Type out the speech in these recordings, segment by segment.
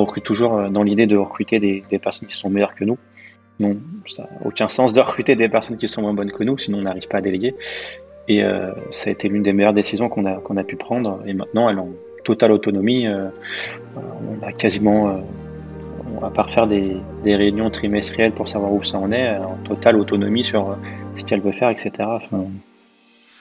recrute toujours dans l'idée de recruter des, personnes qui sont meilleures que nous. Non, ça n'a aucun sens de recruter des personnes qui sont moins bonnes que nous, sinon on n'arrive pas à déléguer. Et ça a été l'une des meilleures décisions qu'on a, qu'on a pu prendre. Et maintenant, elles ont totale autonomie. on a quasiment à part faire des, réunions trimestrielles pour savoir où ça en est, en totale autonomie sur ce qu'elle veut faire, etc.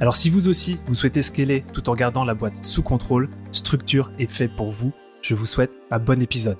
Alors si vous aussi, vous souhaitez scaler tout en gardant la boîte sous contrôle, Structure est fait pour vous. Je vous souhaite un bon épisode.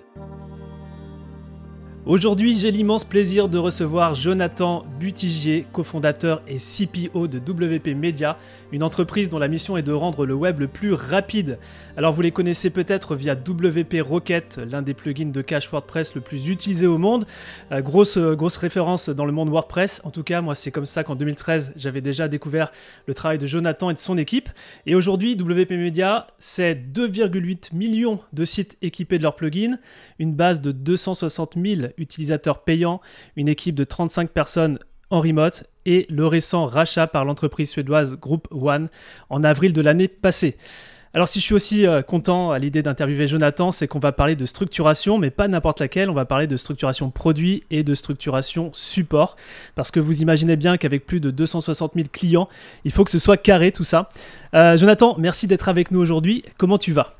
Aujourd'hui, j'ai l'immense plaisir de recevoir Jonathan Butigier, cofondateur et CPO de WP Media, une entreprise dont la mission est de rendre le web le plus rapide. Alors vous les connaissez peut-être via WP Rocket, l'un des plugins de cache WordPress le plus utilisé au monde. Euh, grosse, euh, grosse référence dans le monde WordPress. En tout cas, moi c'est comme ça qu'en 2013, j'avais déjà découvert le travail de Jonathan et de son équipe. Et aujourd'hui, WP Media, c'est 2,8 millions de sites équipés de leur plugin, une base de 260 000 utilisateurs payants, une équipe de 35 personnes en remote et le récent rachat par l'entreprise suédoise Group One en avril de l'année passée. Alors si je suis aussi euh, content à l'idée d'interviewer Jonathan, c'est qu'on va parler de structuration, mais pas n'importe laquelle, on va parler de structuration produit et de structuration support, parce que vous imaginez bien qu'avec plus de 260 000 clients, il faut que ce soit carré tout ça. Euh, Jonathan, merci d'être avec nous aujourd'hui, comment tu vas?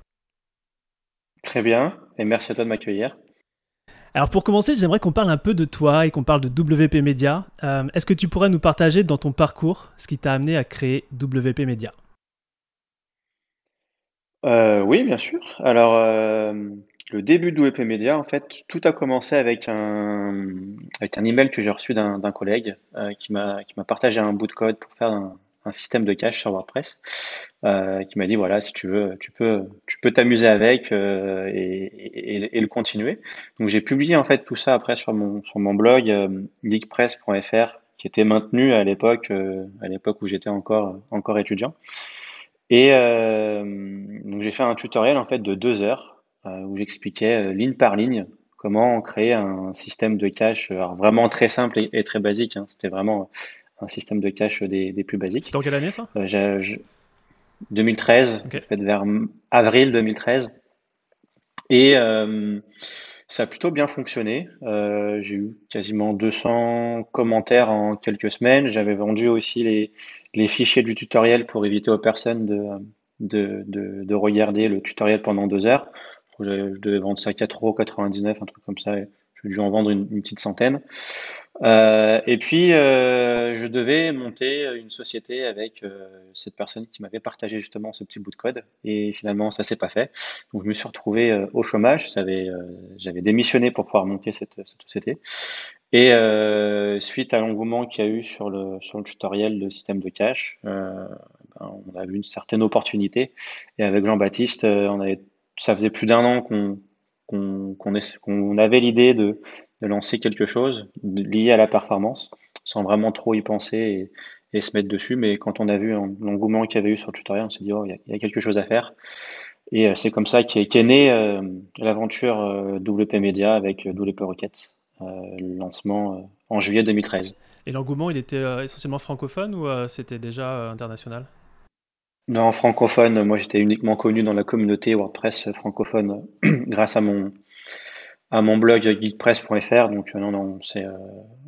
Très bien, et merci à toi de m'accueillir. Alors pour commencer, j'aimerais qu'on parle un peu de toi et qu'on parle de WP Media. Euh, est-ce que tu pourrais nous partager dans ton parcours ce qui t'a amené à créer WP Media? Euh, Oui, bien sûr. Alors euh, le début de WP Media, en fait, tout a commencé avec un, avec un email que j'ai reçu d'un collègue qui m'a partagé un bout de code pour faire un, un système de cache sur WordPress euh, qui m'a dit voilà si tu veux tu peux tu peux t'amuser avec euh, et, le continuer donc j'ai publié en fait tout ça après sur mon sur mon blog euh, geekpress.fr qui était maintenu à l'époque à l'époque où j'étais encore encore étudiant et donc j'ai fait un tutoriel en fait de deux heures où j'expliquais ligne par ligne comment créer un système de cache vraiment très simple et, très basique hein. c'était vraiment un système de cache des, des plus basiques. C'était en quelle année ça? 2013, euh, fait vers avril 2013. Et euh, ça a plutôt bien fonctionné. Euh, j'ai eu quasiment 200 commentaires en quelques semaines. J'avais vendu aussi les, les, fichiers du tutoriel pour éviter aux personnes de, de, de, de regarder le tutoriel pendant deux heures. Je, devais vendre ça à 4,99€, un truc comme ça. J'ai dû en vendre une, une petite centaine. Euh, et puis, euh, je devais monter une société avec euh, cette personne qui m'avait partagé justement ce petit bout de code. Et finalement, ça s'est pas fait. Donc, je me suis retrouvé au chômage. J'avais démissionné pour pouvoir monter cette, société. Et suite à l'engouement qu'il y a eu sur le, tutoriel de système de cache, ben, on a vu une certaine opportunité. Et avec Jean-Baptiste, ça faisait plus d'un an qu'on qu'on avait l'idée de, de, lancer quelque chose lié à la performance, sans vraiment trop y penser et, se mettre dessus. Mais quand on a vu l'engouement qu'il y avait eu sur le tutoriel, on s'est dit, oh, il y, a quelque chose à faire. Et euh, c'est comme ça qu'est est née euh, l'aventure euh, WP Media avec WP Rocket, le lancement en juillet 2013. Et l'engouement, il était essentiellement francophone ou c'était déjà international? Non, francophone, moi j'étais uniquement connu dans la communauté WordPress francophone grâce à mon, à mon blog geekpress.fr. Donc non, non, c'est, euh,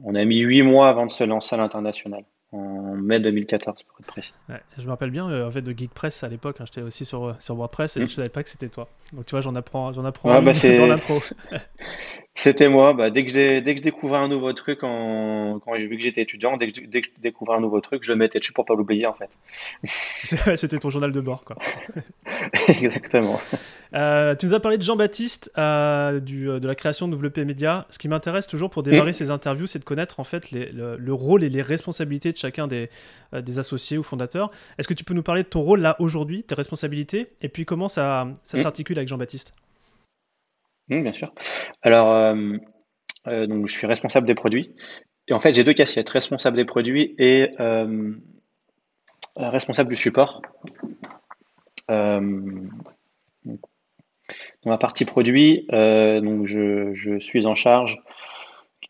on a mis huit mois avant de se lancer à l'international en mai 2014 pour être précis. je me rappelle bien euh, en fait de Geekpress à l'époque, hein, j'étais aussi sur, sur WordPress et mm. je savais pas que c'était toi. Donc tu vois, j'en apprends, j'en apprends bah, dans l'intro. C'était moi. Bah, dès que j'ai dès que je découvrais un nouveau truc en, quand j'ai vu que j'étais étudiant, dès que, dès que je découvrais un nouveau truc, je le mettais dessus pour pas l'oublier en fait. C'était ton journal de bord quoi. Exactement. Euh, tu nous as parlé de Jean-Baptiste euh, euh, de la création de WP Media. Ce qui m'intéresse toujours pour démarrer mm. ces interviews, c'est de connaître en fait les, le, rôle et les responsabilités de chacun des, des associés ou fondateurs. Est-ce que tu peux nous parler de ton rôle là aujourd'hui, tes responsabilités, et puis comment ça, ça mm. s'articule avec Jean-Baptiste? Bien sûr. Alors, donc, je suis responsable des produits. Et en fait, j'ai deux casquettes, responsable des produits et responsable du support. dans la partie produit, donc je, suis en charge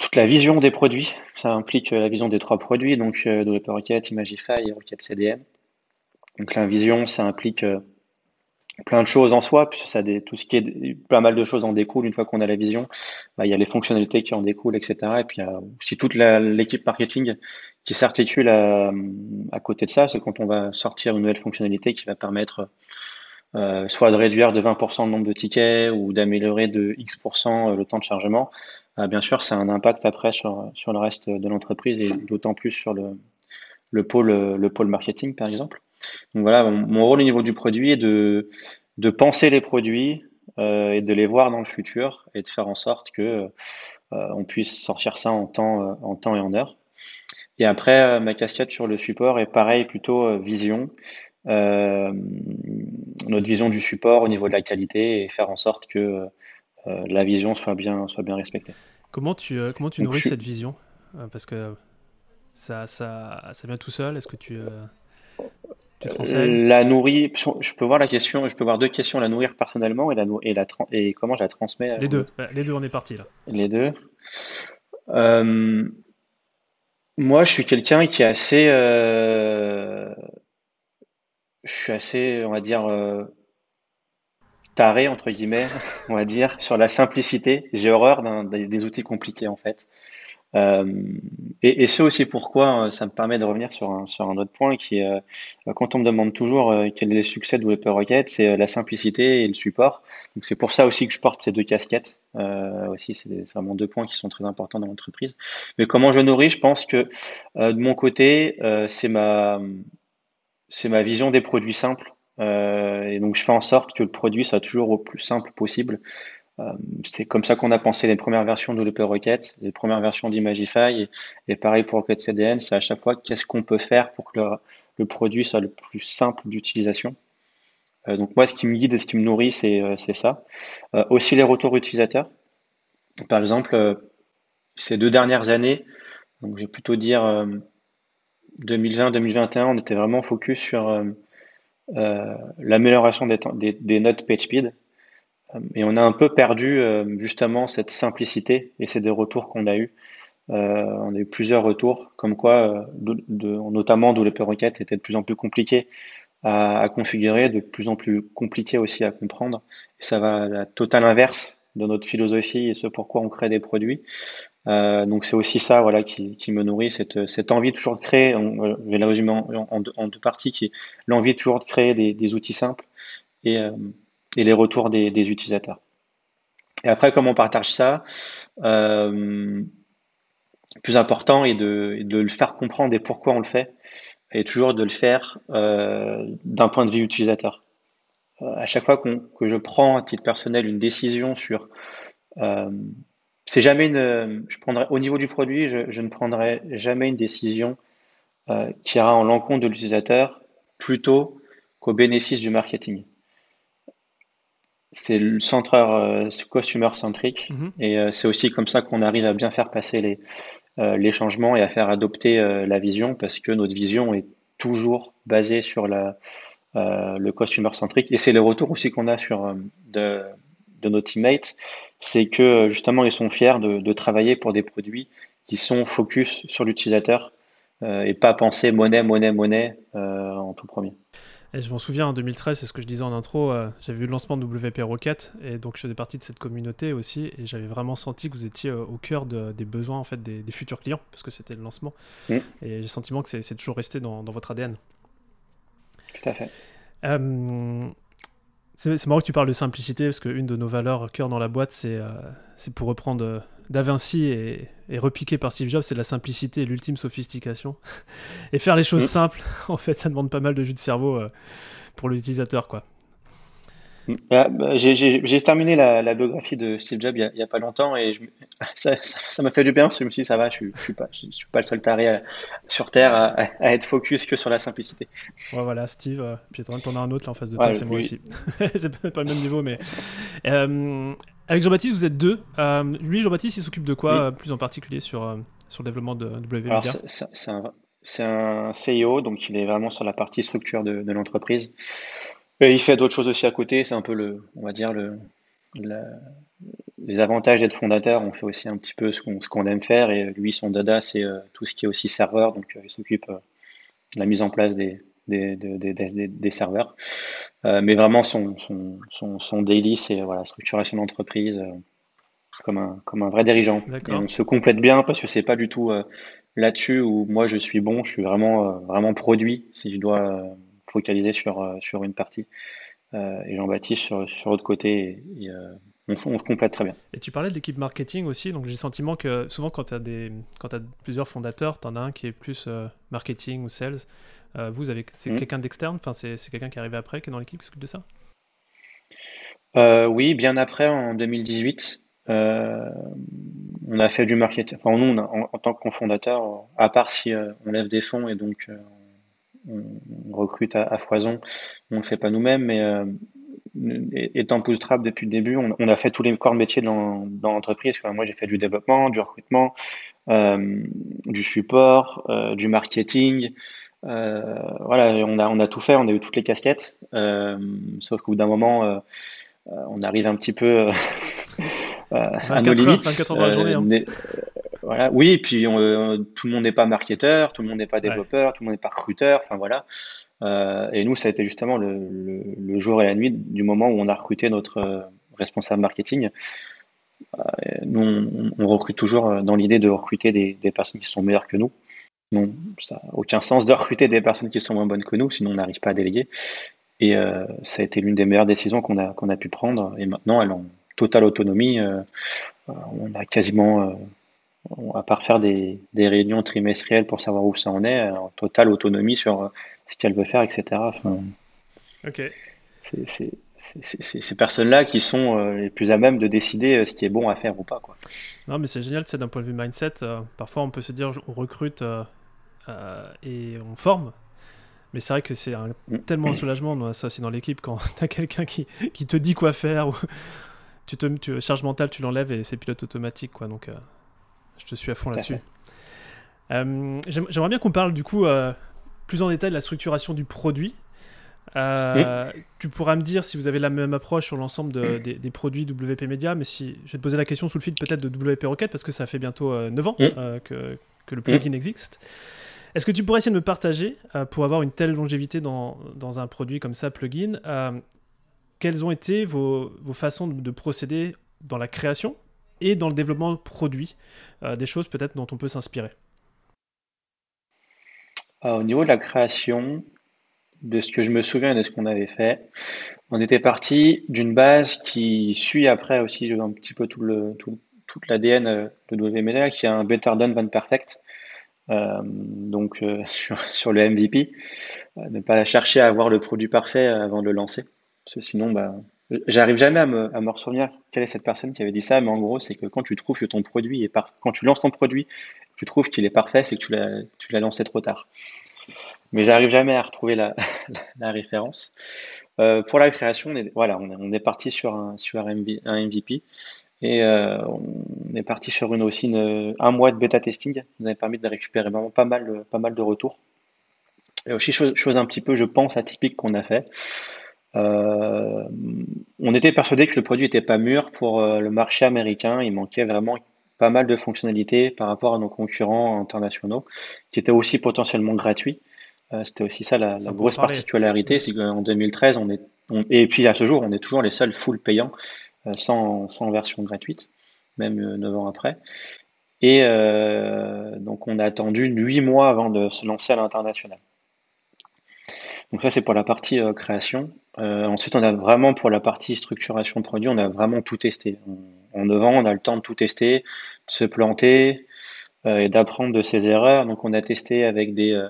toute la vision des produits. Ça implique la vision des trois produits, donc euh, Developer Rocket, Imagify et Rocket CDN. Donc la vision, ça implique plein de choses en soi, puisque ça des, tout ce qui est pas mal de choses en découle une fois qu'on a la vision. Bah, il y a les fonctionnalités qui en découlent, etc. Et puis il aussi toute l'équipe marketing qui s'articule à, côté de ça. C'est quand on va sortir une nouvelle fonctionnalité qui va permettre euh, soit de réduire de 20% le nombre de tickets ou d'améliorer de X% le temps de chargement. Euh, bien sûr, ça a un impact après sur, sur le reste de l'entreprise et d'autant plus sur le, le, pôle, le pôle marketing, par exemple. Donc voilà, mon, rôle au niveau du produit est de, de penser les produits euh, et de les voir dans le futur et de faire en sorte que euh, on puisse sortir ça en temps, en temps et en heure. Et après, ma casquette sur le support est pareil, plutôt vision. notre vision du support au niveau de la qualité et faire en sorte que la vision soit bien, soit bien respectée. Comment tu, comment tu nourris cette vision? Parce que ça, ça, ça vient tout seul. Est-ce que tu, la nourrir, je peux voir la question, je peux voir deux questions, la nourrir personnellement et, la, et, la, et comment je la transmets. Les deux, les deux, on est parti là. Les deux. Euh, moi, je suis quelqu'un qui est assez, euh, je suis assez, on va dire, euh, taré entre guillemets, on va dire, sur la simplicité. J'ai horreur des outils compliqués en fait. Euh, et, et ce aussi pourquoi euh, ça me permet de revenir sur un, sur un autre point qui est, euh, quand on me demande toujours quel est le succès de Developer Rocket, c'est la simplicité et le support. Donc c'est pour ça aussi que je porte ces deux casquettes. Euh, aussi, c'est vraiment deux points qui sont très importants dans l'entreprise. Mais comment je nourris, je pense que de mon côté, c'est ma, c'est ma vision des produits simples. et donc je fais en sorte que le produit soit toujours au plus simple possible. Euh, c'est comme ça qu'on a pensé les premières versions de l'Open Rocket, les premières versions d'Imagify, et, pareil pour CDN, c'est à chaque fois qu'est-ce qu'on peut faire pour que le, produit soit le plus simple d'utilisation. Euh, donc moi, ce qui me guide et ce qui me nourrit, c'est euh, ça. aussi les retours utilisateurs. Par exemple, ces deux dernières années, donc je vais plutôt dire 2020-2021, on était vraiment focus sur l'amélioration des, des, des notes PageSpeed. Euh, et on a un peu perdu euh, justement cette simplicité et c'est des retours qu'on a eu. Euh, on a eu plusieurs retours, comme quoi, de, notamment d'où les requêtes étaient de plus en plus compliquées à, configurer, de plus en plus compliquées aussi à comprendre. Et ça va à la totale inverse de notre philosophie et ce pourquoi on crée des produits. donc c'est aussi ça voilà, qui, me nourrit, cette, cette, envie toujours de créer, on, je vais la résumer en, deux, parties, qui est l'envie toujours de créer des, des outils simples et, et les retours des, utilisateurs. Et après, comment on partage ça euh, Plus important est de, de, le faire comprendre et pourquoi on le fait, et toujours de le faire euh, d'un point de vue utilisateur. Euh, à chaque fois que je prends à titre personnel une décision sur euh, c'est jamais une. Je prendrai au niveau du produit, je, je ne prendrai jamais une décision euh, qui ira en l'encontre de l'utilisateur plutôt qu'au bénéfice du marketing c'est le centreur euh, customer centrique mhm. et euh, c'est aussi comme ça qu'on arrive à bien faire passer les, euh, les changements et à faire adopter la vision parce que notre vision est toujours basée sur la, le customer centrique et c'est le retour aussi qu'on a sur de, de nos teammates, c'est que justement ils sont fiers de, de, travailler pour des produits qui sont focus sur l'utilisateur et pas penser monnaie, monnaie, monnaie en tout premier. Et je m'en souviens en 2013, c'est ce que je disais en intro, euh, j'avais vu le lancement de WP Rocket et donc je faisais partie de cette communauté aussi et j'avais vraiment senti que vous étiez euh, au cœur des besoins en fait des, futurs clients parce que c'était le lancement. Mm. Et j'ai le sentiment que c'est toujours resté dans, votre ADN. Tout à fait. Euh, c'est marrant que tu parles de simplicité parce qu'une de nos valeurs cœur dans la boîte, c'est pour reprendre Da Vinci et, et, repiqué par Steve Jobs, c'est la simplicité et l'ultime sophistication. et faire les choses mm. simples, en fait, ça demande pas mal de jus de cerveau euh, pour l'utilisateur, quoi. Ah, bah, j'ai terminé la, biographie de Steve Jobs il n'y a, pas longtemps et ça m'a fait du bien parce que je me suis dit, ça va, je ne suis, pas, je, suis pas le seul taré sur Terre à, être focus que sur la simplicité. Ouais, voilà, Steve, euh, puis t'en as un autre là en face de toi, c'est moi aussi. c'est pas le même niveau, mais. Euh, avec Jean-Baptiste, vous êtes deux. Euh, lui, Jean-Baptiste, il s'occupe de quoi plus en particulier sur, sur le développement de WMedia C'est un, un, CEO, donc il est vraiment sur la partie structure de, de l'entreprise il fait d'autres choses aussi à côté. C'est un peu le, on va dire le, les avantages d'être fondateur. On fait aussi un petit peu ce qu'on aime faire. Et lui, son dada, c'est euh, tout ce qui est aussi serveur. Donc, euh, il s'occupe euh, de la mise en place des, des, des, des, serveurs. mais vraiment, son, son, son, son daily, c'est voilà, structuration d'entreprise comme, un, comme un vrai dirigeant. Et on se complète bien parce que c'est pas du tout là-dessus où moi je suis bon. Je suis vraiment, vraiment produit. Si je dois focaliser sur, euh, sur une partie. Euh, et Jean-Baptiste sur, sur l'autre côté. Et, euh, on, on, se complète très bien. Et tu parlais de l'équipe marketing aussi, donc j'ai le sentiment que souvent quand tu as, des, quand as plusieurs fondateurs, tu en as un qui est plus marketing ou sales. vous, avez, c'est mmh. quelqu'un d'externe, enfin, c'est, quelqu'un qui est arrivé après, qui est dans l'équipe qui s'occupe de ça? Oui, bien après, en 2018. on a fait du marketing. Enfin, nous, en, en, tant que cofondateur, à part si on lève des fonds et donc on, recrute à, foison, on ne le fait pas nous-mêmes, mais euh, étant bootstrap depuis le début, on, a fait tous les corps de métier dans, l'entreprise. Moi, j'ai fait du développement, du recrutement, euh, du support, euh, du marketing. voilà, on a, on a tout fait, on a eu toutes les casquettes. sauf qu'au bout d'un moment, on arrive un petit peu à nos limites. 24 heures dans la journée. Hein. Voilà. Oui, et puis euh, tout le monde n'est pas marketeur, tout le monde n'est pas développeur, tout le monde n'est pas recruteur. Enfin voilà. Euh, et nous, ça a été justement le, le, jour et la nuit du moment où on a recruté notre euh, responsable marketing. nous, on, on, recrute toujours dans l'idée de recruter des, des, personnes qui sont meilleures que nous. Non, ça n'a aucun sens de recruter des personnes qui sont moins bonnes que nous, sinon on n'arrive pas à déléguer. Et ça a été l'une des meilleures décisions qu'on a, qu'on a pu prendre. Et maintenant, elles ont totale autonomie. on a quasiment à part faire des, des, réunions trimestrielles pour savoir où ça en est, en totale autonomie sur euh, ce qu'elle veut faire, etc. Enfin, ok. C'est ces personnes-là qui sont euh, les plus à même de décider euh, ce qui est bon à faire ou pas. Quoi. Non, mais c'est génial, c'est d'un point de vue mindset. parfois, on peut se dire, on recrute et on forme. Mais c'est vrai que c'est mm. tellement un soulagement, ça c'est dans l'équipe, quand tu as quelqu'un qui, qui, te dit quoi faire, ou tu te tu, charge mentale, tu l'enlèves et c'est pilote automatique. Quoi, donc, je te suis à fond là-dessus. Euh, j'aimerais bien qu'on parle du coup euh, plus en détail de la structuration du produit. Euh, tu pourras me dire si vous avez la même approche sur l'ensemble des, produits WP Media, mais si je vais te poser la question sous le fil peut-être de WP Rocket parce que ça fait bientôt 9 ans que, que, le plugin existe. Est-ce que tu pourrais essayer de me partager, pour avoir une telle longévité dans, dans, un produit comme ça, plugin, quelles ont été vos, vos façons de procéder dans la création et dans le développement produit, euh, des choses peut-être dont on peut s'inspirer euh, Au niveau de la création, de ce que je me souviens de ce qu'on avait fait, on était parti d'une base qui suit après aussi un petit peu tout le, tout, toute l'ADN euh, de WMLA, qui est un Better Done Than Perfect. donc sur, sur, le MVP, ne pas chercher à avoir le produit parfait avant de le lancer, parce que sinon, bah, J'arrive jamais à me, à quelle est cette personne qui avait dit ça, mais en gros, c'est que quand tu trouves que ton produit est par... quand tu lances ton produit, tu trouves qu'il est parfait, c'est que tu l'as, lancé trop tard. Mais j'arrive jamais à retrouver la, référence. Euh, pour la création, on est, voilà, on est, parti sur un, sur un MVP et euh, on est parti sur une aussi un mois de bêta testing. Nous a permis de récupérer vraiment pas mal, pas mal de retours. Et aussi chose un petit peu, je pense, atypique qu'on a fait. Euh, on était persuadé que le produit n'était pas mûr pour euh, le marché américain. Il manquait vraiment pas mal de fonctionnalités par rapport à nos concurrents internationaux, qui étaient aussi potentiellement gratuits. Euh, c'était aussi ça la, grosse particularité, c'est qu'en 2013, on est, et puis à ce jour, on est toujours les seuls full payants, sans, sans, version gratuite, même 9 ans après. Et donc on a attendu 8 mois avant de se lancer à l'international. Donc ça, c'est pour la partie euh, création. Euh, ensuite, on a vraiment pour la partie structuration de produit, on a vraiment tout testé. En 9 ans, on a le temps de tout tester, de se planter euh, et d'apprendre de ses erreurs. Donc on a testé avec des,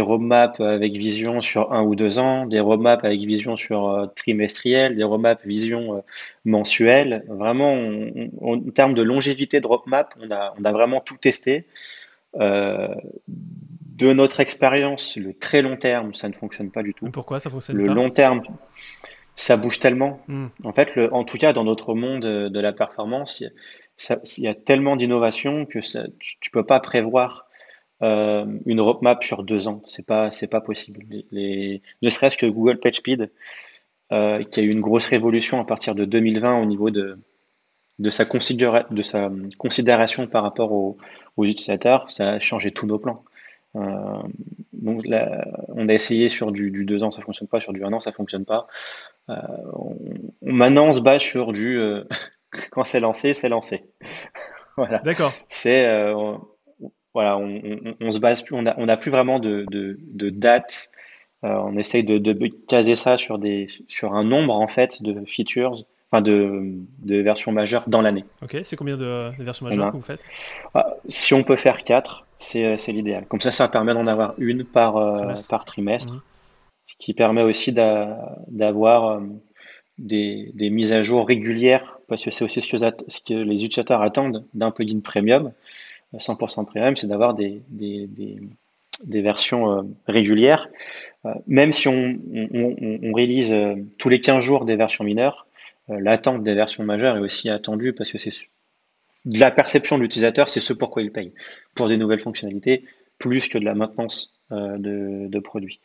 roadmaps avec vision sur un ou deux ans, des roadmaps avec vision sur trimestriel, des roadmaps vision mensuelle. Vraiment, en termes de longévité de roadmap, on a, vraiment tout testé. De notre expérience, le très long terme, ça ne fonctionne pas du tout. pourquoi ça fonctionne le pas Le long terme, ça bouge tellement. Hmm. En fait, le, en tout cas, dans notre monde de la performance, il y a, tellement d'innovation que ça, tu ne peux pas prévoir euh, une roadmap sur deux ans. C'est pas, c'est pas possible. Les, ne serait-ce que Google PageSpeed, euh, qui a eu une grosse révolution à partir de 2020 au niveau de, de, sa, de sa considération par rapport aux, utilisateurs, ça a changé tous nos plans. Euh, donc là, on a essayé sur du, du, deux ans, ça fonctionne pas, sur du un an, ça fonctionne pas. Euh, on, maintenant, on se base sur du euh, quand c'est lancé, c'est lancé. voilà. D'accord. C'est voilà, on, se base plus, on n'a on a plus vraiment de, de, de date. Euh, on essaye de, de, caser ça sur, des, sur un nombre en fait de features, enfin de, de versions majeures dans l'année. Ok, c'est combien de, versions majeures que vous faites? Ah, Si on peut faire 4, euh, c'est l'idéal. Comme ça, ça permet d'en avoir une par euh, trimestre, par trimestre mhm. ce qui permet aussi d'avoir des, des, mises à jour régulières, parce que c'est aussi ce que, ce que les utilisateurs attendent d'un plugin premium. 100% premium, c'est d'avoir des, des, des, versions euh, régulières. Euh, même si on, on, on, release euh, tous les 15 jours des versions mineures, l'attente des versions majeures est aussi attendue parce que c'est de la perception de l'utilisateur, c'est ce pourquoi il paye. Pour des nouvelles fonctionnalités, plus que de la maintenance de, de, produits.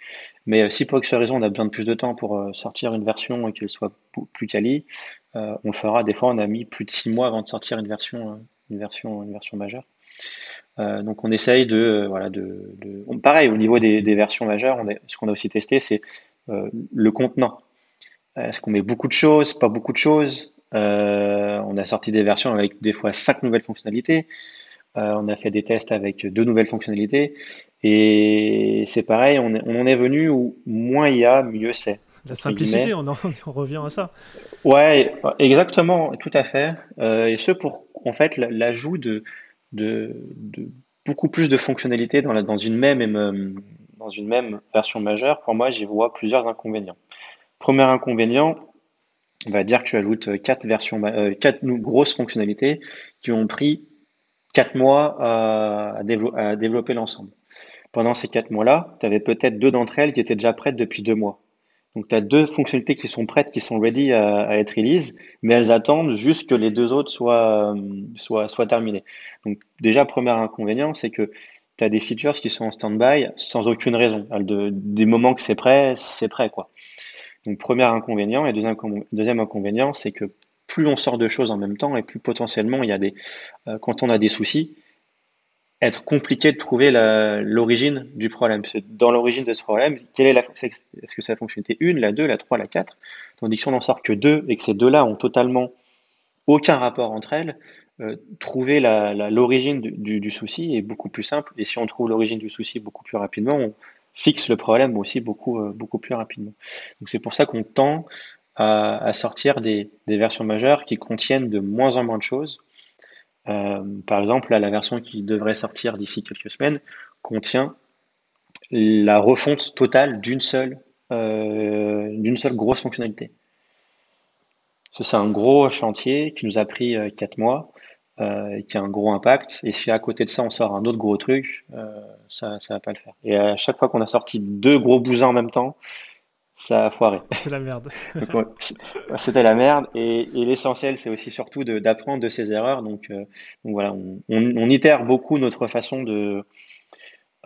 Mais si pour X raison on a besoin de plus de temps pour sortir une version et qu'elle soit plus quali, on le fera. Des fois, on a mis plus de 6 mois avant de sortir une version, une version, une version majeure. Euh, donc on essaye de, euh, voilà, de, pareil au niveau des, versions majeures, ce qu'on a aussi testé, c'est euh, le contenant. Est-ce qu'on met beaucoup de choses, pas beaucoup de choses? On a sorti des versions avec des fois cinq nouvelles fonctionnalités. on a fait des tests avec deux nouvelles fonctionnalités. Et c'est pareil, on, on, en est venu où moins il y a, mieux c'est. La simplicité, on, en, on, revient à ça. Ouais, exactement, tout à fait. et ce pour en fait l'ajout de de, beaucoup plus de fonctionnalités dans, la, dans, une même, euh, dans une même version majeure, pour moi, j'y vois plusieurs inconvénients. Premier inconvénient, on va dire que tu ajoutes quatre versions, euh, quatre grosses fonctionnalités qui ont pris quatre mois à, développer l'ensemble. Pendant ces quatre mois-là, tu avais peut-être deux d'entre elles qui étaient déjà prêtes depuis deux mois. Donc, tu as deux fonctionnalités qui sont prêtes, qui sont ready à, être release, mais elles attendent juste que les deux autres soient, euh, soient, soient terminées. Donc, déjà, premier inconvénient, c'est que tu as des features qui sont en stand-by sans aucune raison. De, des moments que c'est prêt, c'est prêt, quoi. Donc, premier inconvénient. Et deuxième, deuxième inconvénient, c'est que plus on sort de choses en même temps et plus potentiellement il y a des, euh, quand on a des soucis, être compliqué de trouver l'origine du problème. dans l'origine de ce problème, quelle est la, est-ce que c'est la fonctionnalité 1, la 2, la 3, la 4 Tandis que si on n'en sort que deux et que ces deux-là ont totalement aucun rapport entre elles, euh, trouver l'origine du, du, souci est beaucoup plus simple. Et si on trouve l'origine du souci beaucoup plus rapidement, on fixe le problème aussi beaucoup, euh, beaucoup plus rapidement. Donc c'est pour ça qu'on tend à, sortir des, versions majeures qui contiennent de moins en moins de choses euh, par exemple, la version qui devrait sortir d'ici quelques semaines contient la refonte totale d'une seule, euh, d'une seule grosse fonctionnalité. C'est un gros chantier qui nous a pris 4 euh, qui a un gros impact. Et si à côté de ça, on sort un autre gros truc, ça ne va pas le faire. Et à chaque fois qu'on a sorti deux gros bousins en même temps, ça a foiré. C'était la merde. C'était la merde. Et, l'essentiel, c'est aussi surtout d'apprendre de, ses erreurs. Donc, euh, donc voilà, on, on, itère beaucoup notre façon de,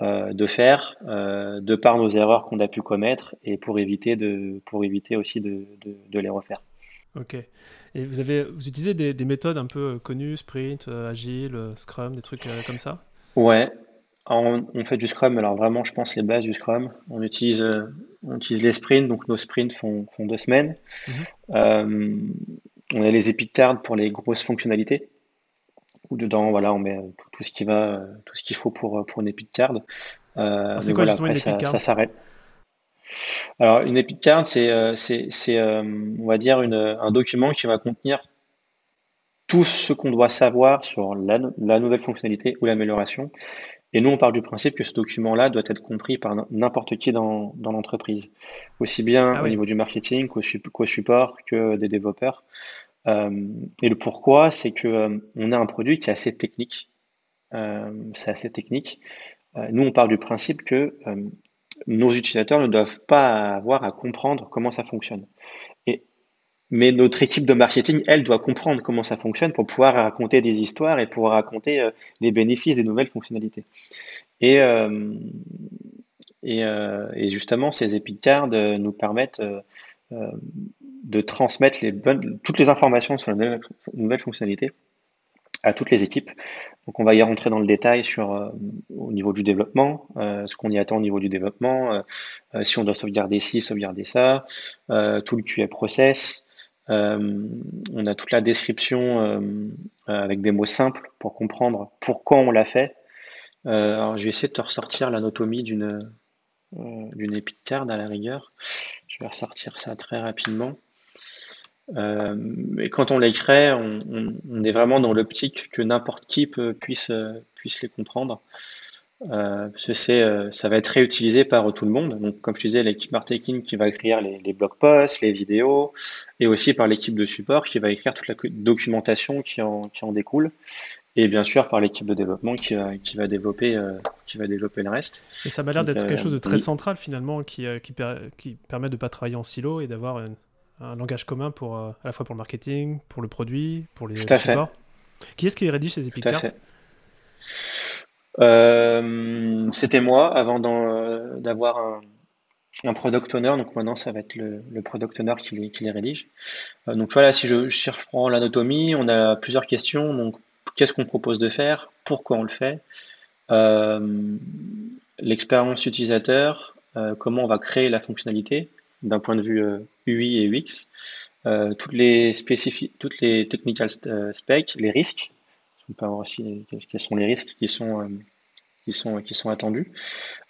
euh, de faire, euh, de par nos erreurs qu'on a pu commettre, et pour éviter, de, pour éviter aussi de, de, les refaire. Ok. Et vous, avez, vous utilisez des, des méthodes un peu connues, Sprint, Agile, Scrum, des trucs comme ça? Ouais, on, fait du Scrum, alors vraiment, je pense les bases du Scrum. On utilise, euh, on utilise les sprints, donc nos sprints font, font deux semaines. Mhm. Euh, on a les épictards pour les grosses fonctionnalités. Où dedans, voilà, on met tout, ce qui va, tout ce qu'il faut pour, pour une épicard. Euh, c'est quoi une ça, ça s'arrête. Alors, une épicard, c'est, c'est, on va dire, une, un document qui va contenir tout ce qu'on doit savoir sur la, la nouvelle fonctionnalité ou l'amélioration Et nous, on part du principe que ce document-là doit être compris par n'importe qui dans, l'entreprise, aussi bien ah au niveau du marketing qu'au support que des développeurs. Euh, et le pourquoi, c'est que euh, on a un produit qui est assez technique. Euh, c'est assez technique. nous, on part du principe que nos utilisateurs ne doivent pas avoir à comprendre comment ça fonctionne. Mais notre équipe de marketing, elle, doit comprendre comment ça fonctionne pour pouvoir raconter des histoires et pouvoir raconter euh, les bénéfices des nouvelles fonctionnalités. Et, euh, euh, justement, ces Epic nous permettent de transmettre toutes les informations sur les nouvelles, fonctionnalités à toutes les équipes. Donc on va y rentrer dans le détail sur au niveau du développement, ce qu'on y attend au niveau du développement, si on doit sauvegarder ci, sauvegarder ça, tout le QA process, euh, on a toute la description euh, avec des mots simples pour comprendre pourquoi on l'a fait. Euh, alors, je vais essayer de te ressortir l'anatomie d'une d'une épicard à la rigueur. Je vais ressortir ça très rapidement. Et quand on les crée, on, est vraiment dans l'optique que n'importe qui puisse, puisse les comprendre. Euh, c'est, euh, ça va être réutilisé par tout le monde. Donc, comme je disais, l'équipe marketing qui va écrire les, les blog posts, les vidéos, et aussi par l'équipe de support qui va écrire toute la documentation qui en, qui en découle. Et bien sûr par l'équipe de développement qui va, qui va développer, euh, qui va développer le reste. Et ça m'a l'air d'être quelque chose de très central finalement, qui, qui, qui, permet de ne pas travailler en silo et d'avoir un, langage commun pour à la fois pour le marketing, pour le produit, pour les supports. Qui est-ce qui rédige ces épicars euh, c'était moi avant euh, d'avoir un, un, product owner. Donc maintenant, ça va être le, le product owner qui les, qui les rédige. Euh, donc voilà, si je, je reprends l'anatomie, on a plusieurs questions. Donc, qu'est-ce qu'on propose de faire? Pourquoi on le fait? L'expérience utilisateur, comment on va créer la fonctionnalité? D'un point de vue UI et UX. toutes les toutes les technical specs, les risques, on peut voir aussi quels sont les risques qui sont, euh, qui sont, qui sont attendus,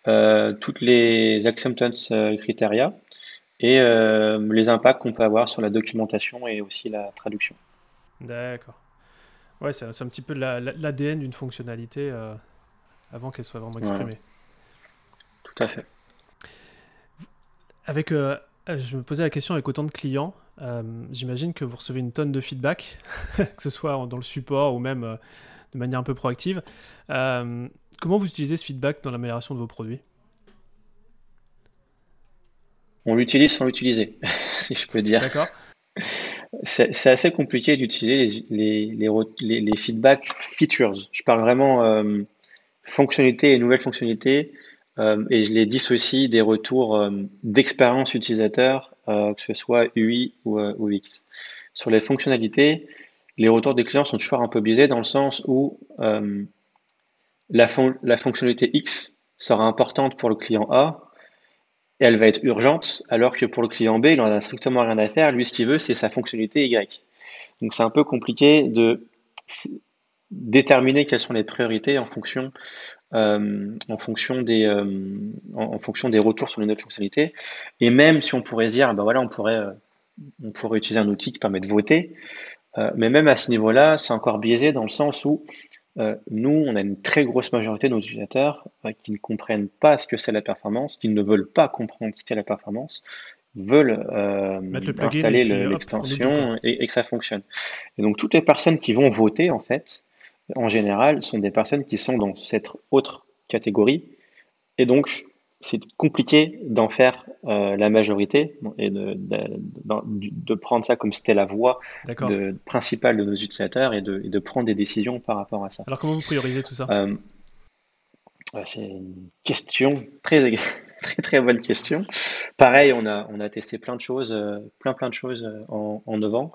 euh, toutes les acceptance euh, criteria et les impacts qu'on peut avoir sur la documentation et aussi la traduction. D'accord. Ouais, c'est un petit peu l'ADN d'une fonctionnalité avant qu'elle soit vraiment exprimée. Tout à fait. Avec, je me posais la question avec autant de clients, euh, j'imagine que vous recevez une tonne de feedback, que ce soit dans le support ou même euh, de manière un peu proactive. Euh, comment vous utilisez ce feedback dans l'amélioration de vos produits? On l'utilise sans l'utiliser, si je peux dire. D'accord. C'est assez compliqué d'utiliser les, les, les, feedback features. Je parle vraiment fonctionnalités et nouvelles fonctionnalités et je les dissocie des retours d'expérience utilisateur euh, que ce soit UI ou, euh, UX. Sur les fonctionnalités, les retours des clients sont toujours un peu biaisés dans le sens où euh, la, la fonctionnalité X sera importante pour le client A et elle va être urgente, alors que pour le client B, il n'en a strictement rien à faire. Lui, ce qu'il veut, c'est sa fonctionnalité Y. Donc, c'est un peu compliqué de déterminer quelles sont les priorités en fonction euh, en, fonction des, euh, en, fonction des retours sur les nouvelles fonctionnalités. Et même si on pourrait dire, ben voilà, on pourrait, euh, on pourrait utiliser un outil qui permet de voter, mais même à ce niveau-là, c'est encore biaisé dans le sens où nous, on a une très grosse majorité de nos utilisateurs qui ne comprennent pas ce que c'est la performance, qui ne veulent pas comprendre ce qu'est la performance, veulent installer l'extension et, et, que ça fonctionne. Et donc toutes les personnes qui vont voter, en fait, en général, sont des personnes qui sont dans cette autre catégorie. Et donc, c'est compliqué d'en faire euh, la majorité et de, de, prendre ça comme c'était la voie principale de nos utilisateurs et de, de, prendre des décisions par rapport à ça. Alors, comment vous priorisez tout ça? Euh, C'est une question très, très, très bonne question. Pareil, on a, on a testé plein de choses, euh, plein, plein de choses en, en 9 ans.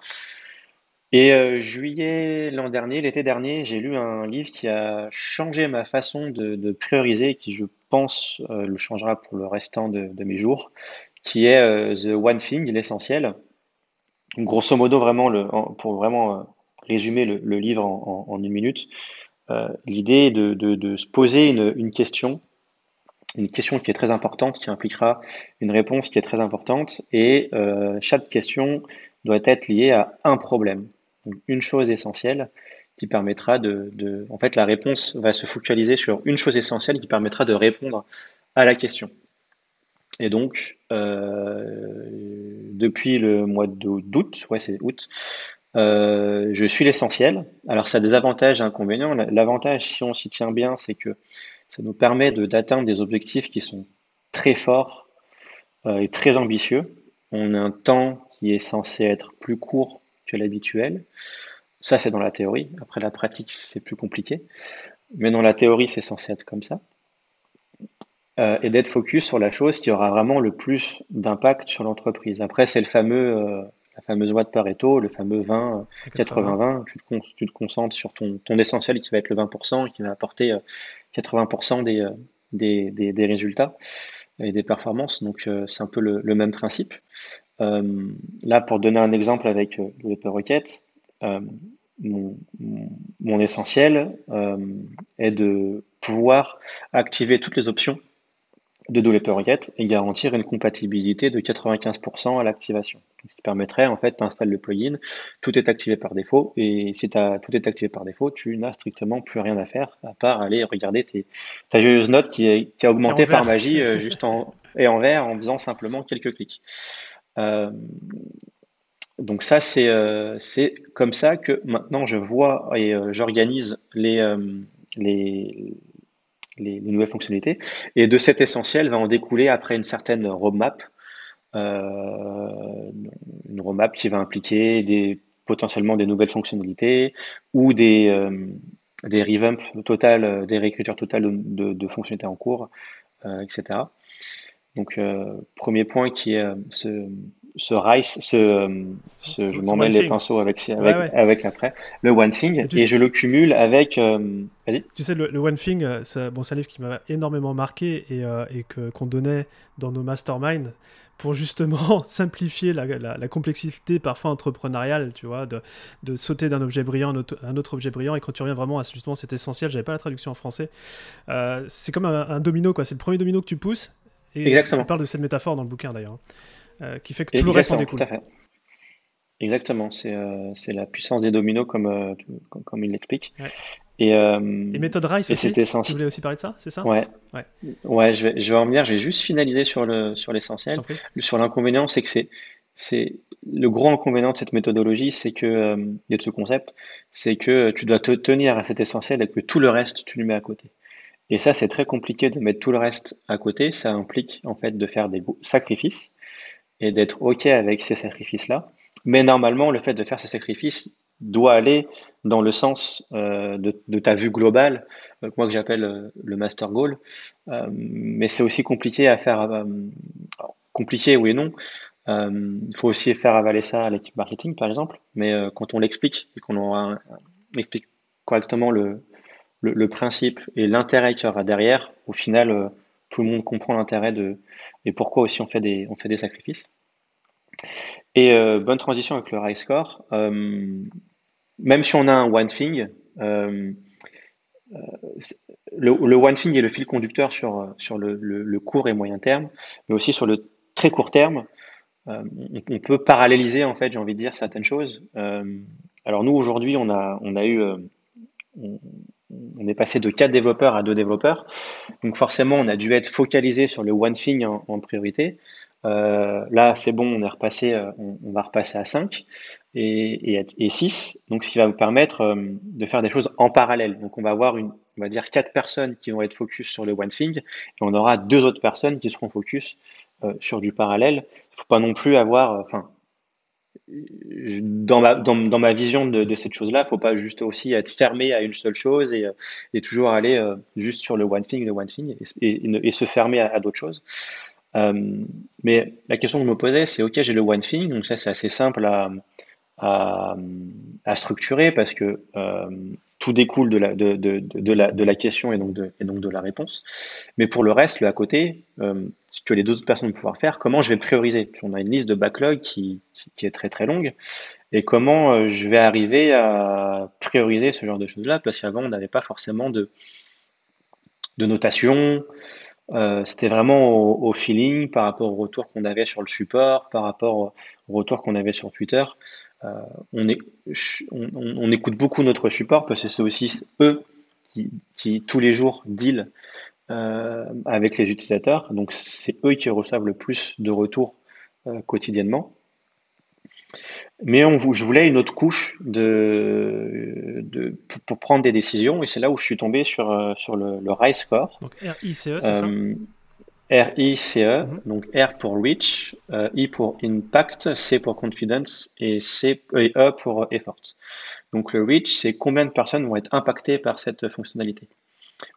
Et euh, juillet l'an dernier, l'été dernier, j'ai lu un livre qui a changé ma façon de, prioriser et qui, je pense, euh, le changera pour le restant de, mes jours, qui est euh, The One Thing, l'essentiel. Grosso modo, vraiment, pour vraiment résumer le, livre en, une minute, l'idée est de, se poser une question, une question qui est très importante, qui impliquera une réponse qui est très importante, et chaque question doit être liée à un problème une chose essentielle qui permettra de, En fait, la réponse va se focaliser sur une chose essentielle qui permettra de répondre à la question. Et donc, euh, depuis le mois d'août, ouais, c'est août, euh, je suis l'essentiel. Alors, ça a des avantages et inconvénients. L'avantage, si on s'y tient bien, c'est que ça nous permet d'atteindre des objectifs qui sont très forts euh, et très ambitieux. On a un temps qui est censé être plus court que l'habituel. Ça, c'est dans la théorie. Après, la pratique, c'est plus compliqué. Mais dans la théorie, c'est censé être comme ça. Euh, et d'être focus sur la chose qui aura vraiment le plus d'impact sur l'entreprise. Après, c'est le fameux, euh, la fameuse loi de Pareto, le fameux 20, 80-20. Euh, tu, tu, te concentres sur ton, ton, essentiel qui va être le 20% et qui va apporter 80% des, des, des, des, résultats et des performances. Donc, c'est un peu le, le même principe. Là, pour donner un exemple avec le Requête, mon, mon, essentiel est de pouvoir activer toutes les options de Developer Requête et garantir une compatibilité de 95% à l'activation. Ce qui permettrait, en fait, d'installer le plugin, tout est activé par défaut, et si as, tout est activé par défaut, tu n'as strictement plus rien à faire, à part aller regarder tes, ta joyeuse note qui, est, qui a augmenté par magie, euh, juste en, et en vert, en faisant simplement quelques clics. Euh, donc ça, c'est euh, c'est comme ça que maintenant je vois et euh, j'organise les, les, les, nouvelles fonctionnalités. Et de cet essentiel va en découler après une certaine roadmap, une roadmap qui va impliquer potentiellement des nouvelles fonctionnalités ou des, des revamps total, des réécritures totales de, fonctionnalités en cours, etc. Donc, premier point qui est ce, ce rice, ce, ce je m'en mêle les pinceaux avec, avec, avec l'après, le one thing, et, je le cumule avec. Euh, vas-y. Tu sais, le, one thing, euh, c'est bon, un livre qui m'a énormément marqué et, euh, et qu'on donnait dans nos masterminds pour justement simplifier la, la, complexité parfois entrepreneuriale, tu vois, de, de sauter d'un objet brillant à un autre objet brillant et quand tu reviens vraiment à justement cet essentiel, j'avais pas la traduction en français, c'est comme un, un, domino, quoi. C'est le premier domino que tu pousses. Et Exactement. on parle de cette métaphore dans le bouquin d'ailleurs. Euh, qui fait que tout le reste en découle. Tout à fait. Exactement, c'est euh, la puissance des dominos comme, euh, comme, il l'explique. Et, et, méthode Rice aussi, tu voulais aussi parler de ça, c'est ça? Ouais, ouais. ouais je, vais, je vais en venir, je vais juste finaliser sur l'essentiel. Sur, sur l'inconvénient, c'est que c'est c'est le gros inconvénient de cette méthodologie, c'est que et de ce concept, c'est que tu dois te tenir à cet essentiel et que tout le reste tu le mets à côté. Et ça, c'est très compliqué de mettre tout le reste à côté. Ça implique en fait de faire des sacrifices et d'être OK avec ces sacrifices-là. Mais normalement, le fait de faire ces sacrifices doit aller dans le sens euh, de, ta vue globale, euh, moi que j'appelle euh, le master goal. Euh, mais c'est aussi compliqué à faire, compliqué oui et non. Il faut aussi faire avaler ça à l'équipe marketing, par exemple. Mais quand on l'explique et qu'on explique correctement le, le, principe et l'intérêt qu'il y aura derrière, au final, tout le monde comprend l'intérêt de, et pourquoi aussi on fait des, sacrifices. Et euh, bonne transition avec le high score. Euh, même si on a un one thing, euh, le, one thing est le fil conducteur sur, le, court et moyen terme, mais aussi sur le très court terme. On, peut paralléliser en fait, j'ai envie de dire certaines choses. alors nous aujourd'hui, on a, eu, est passé de 4 développeurs à 2 développeurs. Donc forcément, on a dû être focalisé sur le one thing en, priorité. Euh, là, c'est bon, on euh, on, va repasser à 5 et, et, 6. Donc, ce qui va vous permettre euh, de faire des choses en parallèle. Donc, on va avoir une, on va dire quatre personnes qui vont être focus sur le one thing et on aura deux autres personnes qui seront focus sur du parallèle. Il ne faut pas non plus avoir, enfin, dans ma, vision de, cette chose-là, il faut pas juste aussi être fermé à une seule chose et, et toujours aller euh, juste sur le one thing, le one thing et, se fermer à, d'autres choses. Euh, mais la question que je me posais, c'est ok, j'ai le one thing, donc ça c'est assez simple à, structurer parce que euh, tout découle de la, de, de, la, de la question et donc de, et donc de la réponse. Mais pour le reste, le à côté, euh, ce que les deux autres personnes vont pouvoir faire, comment je vais prioriser? On a une liste de backlog qui, qui, est très très longue. Et comment euh, je vais arriver à prioriser ce genre de choses-là? Parce qu'avant, on n'avait pas forcément de, de notation. Euh, C'était vraiment au, au, feeling par rapport au retour qu'on avait sur le support, par rapport au retour qu'on avait sur Twitter. On, est, on, écoute beaucoup notre support parce que c'est aussi eux qui, qui, tous les jours deal avec les utilisateurs. Donc c'est eux qui reçoivent le plus de retours quotidiennement. Mais on, je voulais une autre couche de, de pour, prendre des décisions, et c'est là où je suis tombé sur, euh, sur le, le score. Donc RICE, c'est ça? RICE, mhm. donc R pour reach, euh, I pour impact, C pour confidence et, C, et E pour effort. Donc le reach, c'est combien de personnes vont être impactées par cette fonctionnalité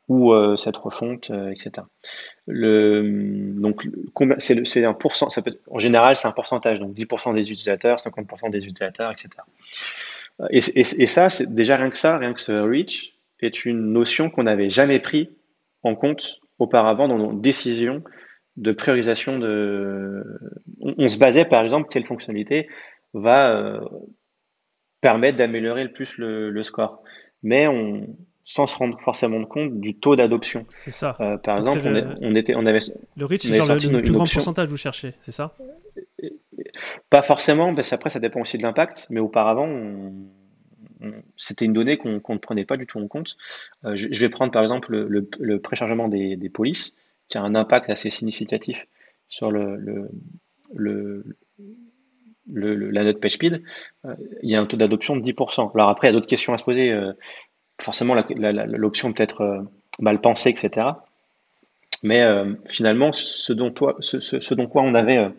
ou euh, cette refonte, euh, etc. Le, donc, c'est un pourcent, ça peut, en général, c'est un pourcentage, donc 10% des utilisateurs, 50% des utilisateurs, etc. Et, et, ça, c'est déjà rien que ça, rien que ce reach est une notion qu'on n'avait jamais pris en compte auparavant dans nos décisions de priorisation de. On, se basait par exemple quelle fonctionnalité va euh, permettre d'améliorer le plus le, le score, mais on, sans se rendre forcément compte du taux d'adoption. C'est ça. Euh, par exemple, on, était, on avait. Le reach, c'est genre le, plus grand pourcentage vous cherchez, c'est ça? Pas forcément, parce après, ça dépend aussi de l'impact, mais auparavant, c'était une donnée qu'on ne prenait pas du tout en compte. Euh, je, vais prendre par exemple le, préchargement des, polices, qui a un impact assez significatif sur le, la note PageSpeed. Euh, il y a un taux d'adoption de 10%. Alors après, il y a d'autres questions à se poser forcément l'option peut-être euh, mal pensée, etc. Mais euh, finalement, ce dont, toi, ce, dont quoi on avait euh,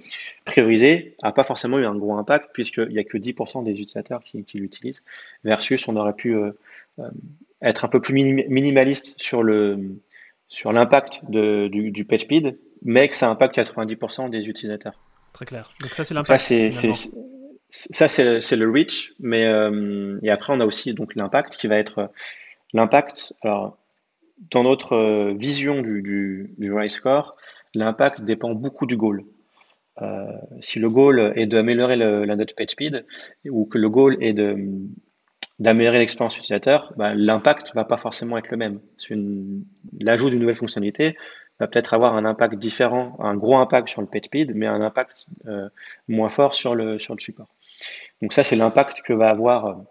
priorisé n'a pas forcément eu un gros impact, puisqu'il n'y a que 10% des utilisateurs qui, l'utilisent, versus on aurait pu être un peu plus minimaliste sur le sur l'impact du, du PageSpeed, mais que ça impacte 90% des utilisateurs. Très clair. Donc ça, c'est l'impact. Ça, c'est le reach, mais euh, et après, on a aussi donc l'impact qui va être euh, l'impact. Alors, dans notre euh, vision du, du, du Rise Score, l'impact dépend beaucoup du goal. si le goal est d'améliorer la note page speed ou que le goal est d'améliorer l'expérience utilisateur, bah, l'impact va pas forcément être le même. L'ajout d'une nouvelle fonctionnalité va peut-être avoir un impact différent, un gros impact sur le page speed, mais un impact moins fort sur le, sur le support. Donc ça, c'est l'impact que va avoir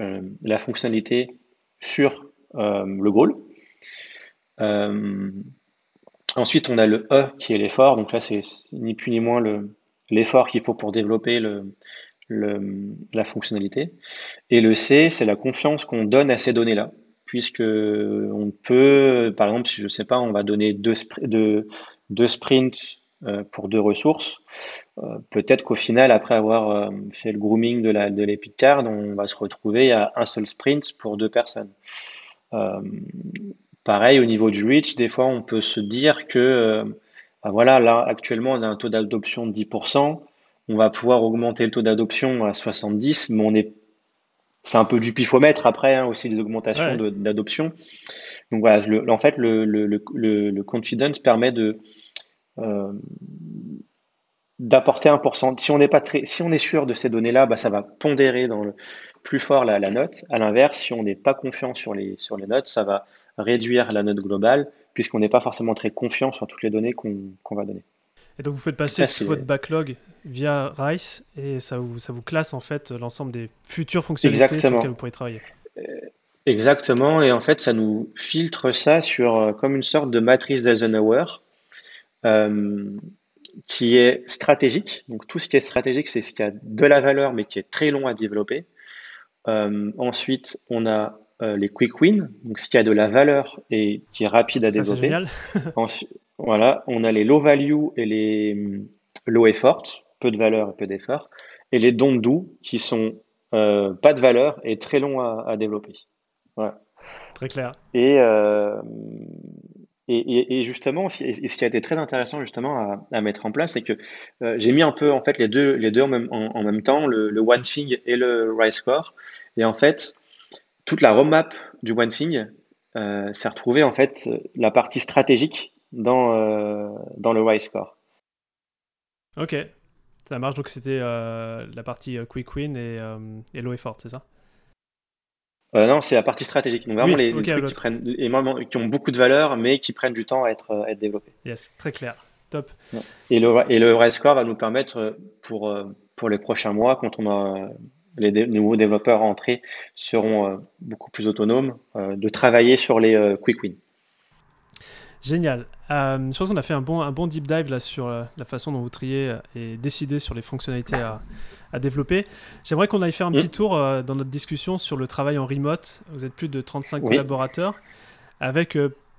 euh, la fonctionnalité sur euh, le goal. Euh, ensuite, on a le E qui est l'effort. Donc là, c'est ni plus ni moins l'effort qu'il faut pour développer la fonctionnalité. Et le C, c'est la confiance qu'on donne à ces données-là puisque on peut, par exemple, si je ne sais pas, on va donner deux, sprints euh, pour deux ressources. Euh, peut-être qu'au final, après avoir fait le grooming de la de card, on va se retrouver à un seul sprint pour deux personnes. Pareil, au niveau du reach, des fois, on peut se dire que, bah voilà, là, actuellement, on a un taux d'adoption de 10%. On va pouvoir augmenter le taux d'adoption à 70, mais on est c'est un peu du pifomètre après hein, aussi des augmentations d'adoption. Donc voilà, en fait, le, le, le, le, confidence permet de euh, d'apporter un pourcentage. Si on n'est pas très, si on est sûr de ces données-là, bah, ça va pondérer dans le plus fort la, la note. À l'inverse, si on n'est pas confiant sur les, sur les notes, ça va réduire la note globale puisqu'on n'est pas forcément très confiant sur toutes les données qu'on va donner. Et donc vous faites passer tout votre backlog via Rice et ça vous, ça vous classe en fait l'ensemble des futures fonctionnalités sur lesquelles vous pourrez travailler. Euh, exactement, et en fait ça nous filtre ça sur euh, comme une sorte de matrice d'Eisenhower euh, qui est stratégique. Donc tout ce qui est stratégique, c'est ce qui a de la valeur mais qui est très long à développer. Euh, ensuite, on a euh, les quick wins, donc ce qui a de la valeur et qui est rapide à Ça, développer. Génial. Ensuite, voilà, on a les low value et les mm, low effort, peu de valeur et peu d'effort, et les don't do qui sont euh, pas de valeur et très longs à, à développer. Voilà. Très clair. Et, euh, et, et, justement, ce qui a été très intéressant justement à, mettre en place, c'est que euh, j'ai mis un peu en fait les deux, les deux en même, en, même temps, le, One Thing et le Rise Score. Et en fait, toute la roadmap du One Thing euh, s'est retrouvée en fait la partie stratégique dans, euh, dans le Rise Score. Ok, ça marche. Donc c'était la partie Quick Win et, et Low Effort, c'est ça? Euh, non, c'est la partie stratégique. Donc vraiment les, trucs qui, prennent, et qui ont beaucoup de valeur, mais qui prennent du temps à être, à être développés. Yes, très clair. Top. Et le, et le score va nous permettre, pour, pour les prochains mois, quand on a les, nouveaux développeurs entrés seront beaucoup plus autonomes, de travailler sur les quick wins. Génial. je pense qu'on a fait un bon, un bon deep dive là sur la façon dont vous triez et décidez sur les fonctionnalités à, à développer. J'aimerais qu'on aille faire un petit mm. tour dans notre discussion sur le travail en remote. Vous êtes plus de 35 collaborateurs avec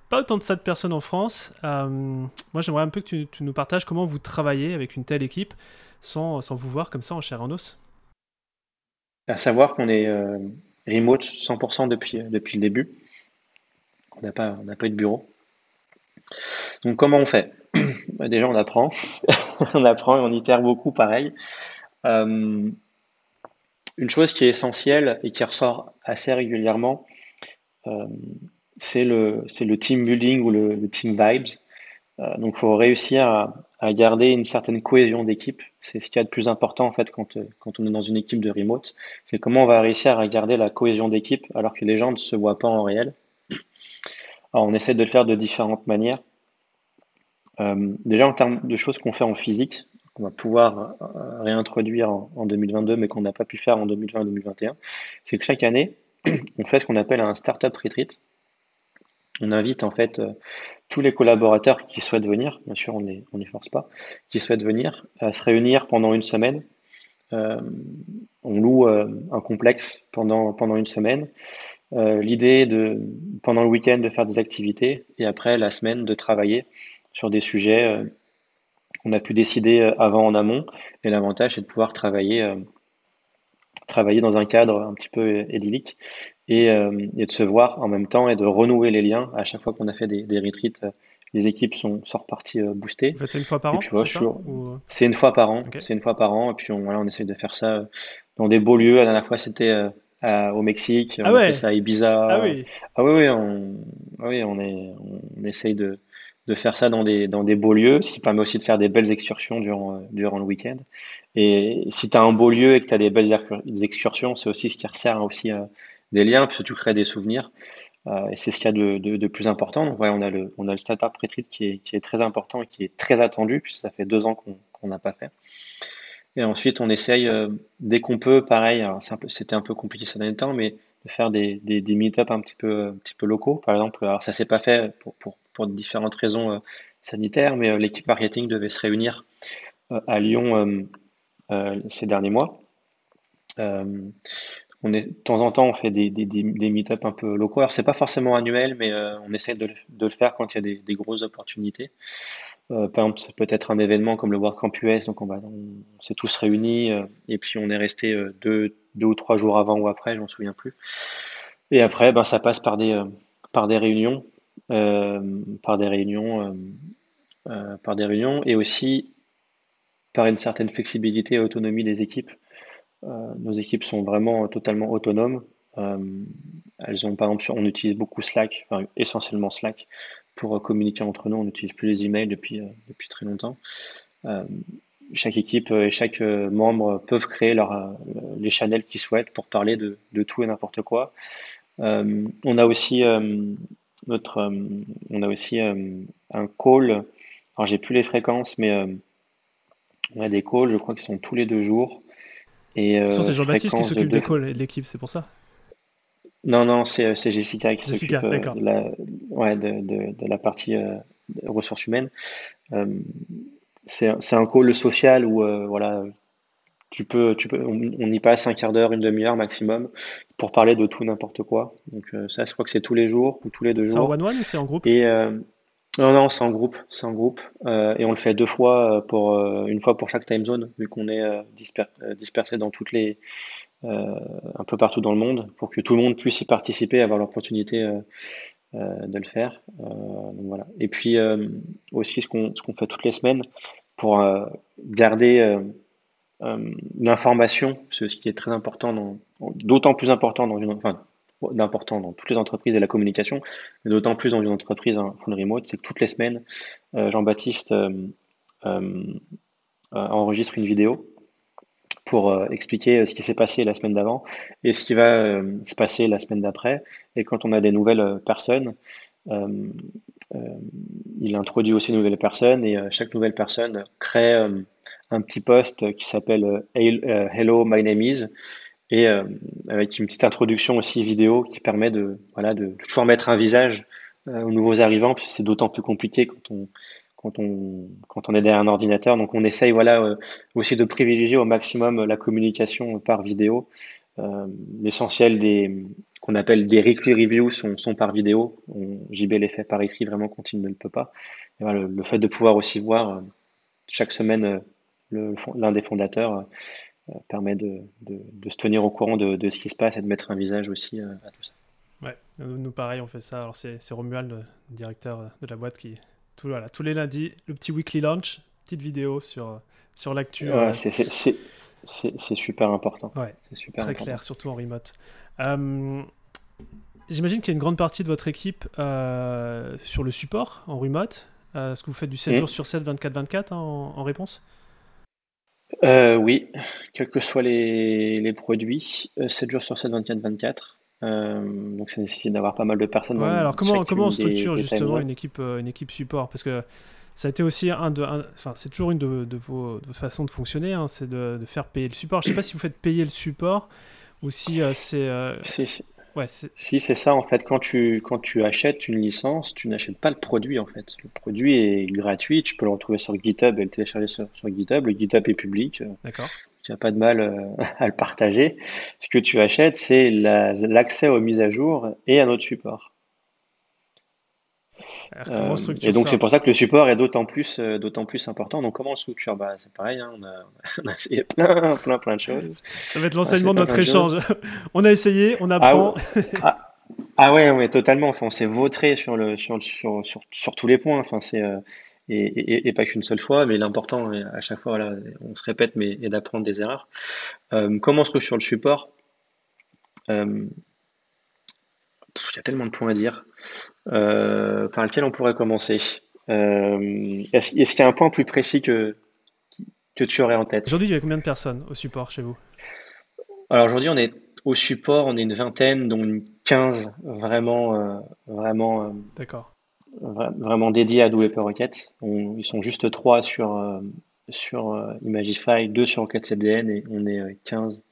pas autant de ça de personnes en France. moi, j'aimerais un peu que tu, tu, nous partages comment vous travaillez avec une telle équipe sans, sans vous voir comme ça en chair en os. À savoir qu'on est euh, remote 100% depuis, depuis le début. On n'a pas, on pas eu de bureau. Donc comment on fait? Bah, Déjà on apprend, on apprend et on itère beaucoup pareil. Euh, une chose qui est essentielle et qui ressort assez régulièrement, euh, c'est le, le team building ou le, team vibes. Donc il faut réussir à, garder une certaine cohésion d'équipe. C'est ce qu'il y a de plus important en fait quand, quand on est dans une équipe de remote. C'est comment on va réussir à garder la cohésion d'équipe alors que les gens ne se voient pas en réel. On essaie de le faire de différentes manières. Euh, déjà en termes de choses qu'on fait en physique, qu'on va pouvoir euh, réintroduire en, 2022 mais qu'on n'a pas pu faire en 2020-2021, c'est que chaque année, on fait ce qu'on appelle un startup retreat. On invite en fait euh, tous les collaborateurs qui souhaitent venir, bien sûr on les force pas, qui souhaitent venir, à se réunir pendant une semaine. Euh, on loue euh, un complexe pendant, pendant une semaine. L'idée de pendant le week-end de faire des activités et après la semaine de travailler sur des sujets qu'on a pu décider avant en amont. Et l'avantage c'est de pouvoir travailler travailler dans un cadre un petit peu idyllique euh, et, de se voir en même temps et de renouer les liens. À chaque fois qu'on a fait des, des retreats, euh, les équipes sont, sont reparties euh, boostées. c'est une fois par an C'est une fois par an. C'est une fois par an. Et puis on, voilà, on essaie de faire ça dans des beaux lieux. La dernière fois, c'était au Mexique. Ah on ouais. fait ça à Ibiza. Ah oui. Ah oui, oui, on, ah oui, on, est, on essaye de, de faire ça dans des, dans des beaux lieux, ce qui permet aussi de faire des belles excursions durant, durant le week-end. Et si tu as un beau lieu et que tu as des belles excursions, c'est aussi ce qui resserre aussi des liens, puis surtout créer des souvenirs. Euh, et c'est ce qu'il y a de, de, plus important. Donc, ouais, on a le, on a le startup retreat qui est, qui est très important et qui est très attendu, puisque ça fait deux ans qu'on n'a pas fait. Et ensuite, on essaye, euh, dès qu'on peut, pareil, c'était un, peu compliqué ces derniers temps, mais de faire des, des, des meet-up un petit peu, un petit peu locaux. Par exemple, alors ça s'est pas fait pour, pour, pour différentes raisons euh, sanitaires, mais l'équipe marketing devait se réunir à Lyon ces derniers mois on est, de temps en temps, on fait des, des, des, meet-up un peu locaux. Alors, c'est pas forcément annuel, mais euh, on essaie de, le faire quand il y a des, grosses opportunités. Euh, par exemple, peut être un événement comme le WordCamp US, donc on, on s'est tous réunis euh, et puis on est resté deux, deux, ou trois jours avant ou après, je m'en souviens plus. Et après, ben, ça passe par des, par des réunions, par des réunions, par des réunions, et aussi par une certaine flexibilité et autonomie des équipes. Euh, nos équipes sont vraiment totalement autonomes. Euh, elles ont, par exemple, on utilise beaucoup Slack, essentiellement Slack, pour communiquer entre nous. On n'utilise plus les emails depuis, euh, depuis très longtemps. chaque équipe et chaque membre peuvent créer les channels qu'ils souhaitent pour parler de, de tout et n'importe quoi. on a aussi notre, on a aussi un call. Alors j'ai plus les fréquences, mais on a des calls, je crois, qui sont tous les deux jours. Et, euh, c'est Jean-Baptiste qui s'occupe de... l'école et de l'équipe, c'est pour ça Non, non, c'est euh, Jessica qui s'occupe euh, de, la, ouais, de, de, de, la partie euh, ressources humaines. C'est un call social où voilà, tu peux, tu peux, on, y passe un quart d'heure, une demi-heure maximum pour parler de tout n'importe quoi. Donc ça, je crois que c'est tous les jours ou tous les deux jours. C'est en one-one ou c'est en groupe? Et, non, non, c'est en groupe, c'est en groupe, euh, et on le fait deux fois euh, pour euh, une fois pour chaque time zone, vu qu'on est dispersé dans toutes les un peu partout dans le monde, pour que tout le monde puisse y participer, avoir l'opportunité de le faire. donc voilà. Et puis aussi ce qu'on qu'on fait toutes les semaines pour garder l'information, ce qui est très important, d'autant plus important dans une, enfin d'important dans toutes les entreprises et la communication, mais d'autant plus dans une entreprise en full remote, c'est que toutes les semaines, euh, Jean-Baptiste euh, euh, enregistre une vidéo pour expliquer ce qui s'est passé la semaine d'avant et ce qui va se passer la semaine d'après. Et quand on a des nouvelles personnes, il introduit aussi de nouvelles personnes et chaque nouvelle personne crée un petit post qui s'appelle Hello, my name is et avec une petite introduction aussi vidéo qui permet de, voilà, de, toujours mettre un visage aux nouveaux arrivants, puisque c'est d'autant plus compliqué quand on, quand on, quand on est derrière un ordinateur. Donc on essaye voilà, aussi de privilégier au maximum la communication par vidéo. L'essentiel des qu'on appelle des weekly reviews sont, sont par vidéo. On, JB les fait par écrit vraiment quand il ne le peut pas. le, fait de pouvoir aussi voir chaque semaine l'un des fondateurs euh, permet de, de, se tenir au courant de, de, ce qui se passe et de mettre un visage aussi euh, à tout ça. Ouais, nous pareil, on fait ça. Alors c'est Romuald, le directeur de la boîte, qui tout, voilà, tous les lundis, le petit weekly launch, petite vidéo sur, sur l'actu. Ouais, c'est super important. Ouais, c'est super très clair, surtout en remote. Euh, j'imagine qu'il y a une grande partie de votre équipe sur le support en remote. Est-ce que vous faites du 7 mmh. jours sur 7, 24-24 hein, en, réponse? Euh, oui, quels que soient les, les produits, 7 euh, jours sur 7, 24, 24. Euh, donc ça nécessite d'avoir pas mal de personnes. Ouais, alors comment, comment on structure justement une équipe, une équipe support? Parce que ça a été aussi un de. Enfin, c'est toujours une de, de, vos, façons de fonctionner, hein, c'est de, de, faire payer le support. Je sais pas si vous faites payer le support ou si c'est. Ouais, si c'est ça en fait, quand tu quand tu achètes une licence, tu n'achètes pas le produit en fait. Le produit est gratuit, tu peux le retrouver sur GitHub et le télécharger sur, GitHub. Le GitHub est public. Euh, D'accord. Tu n'as pas de mal euh, à le partager. Ce que tu achètes, c'est l'accès aux mises à jour et à notre support. Euh, et donc c'est pour ça que le support est d'autant plus, euh, d'autant plus important. Donc comment on structure? Bah, C'est pareil, hein, on, a, on, a, essayé plein, plein, plein de choses. Ça va être l'enseignement de notre échange. on a essayé, on apprend. Ah, ah, ah ouais, ouais, totalement. Enfin, on s'est vautré sur, le, sur, sur, sur, sur tous les points. Enfin, c'est, euh, et, et, et, pas qu'une seule fois, mais l'important, à chaque fois, voilà, on se répète, mais et d'apprendre des erreurs. comment on sur le support? Il y a tellement de points à dire. Euh, par lequel on pourrait commencer euh, Est-ce qu'il y a un point plus précis que, que tu aurais en tête? Aujourd'hui, il y a combien de personnes au support chez vous? Alors aujourd'hui, on est au support, on est une vingtaine, dont une 15 vraiment, euh, vraiment, D'accord. vraiment dédiés à Paper Rocket. ils sont juste trois sur, sur Imagify, deux sur Rocket CDN et on est 15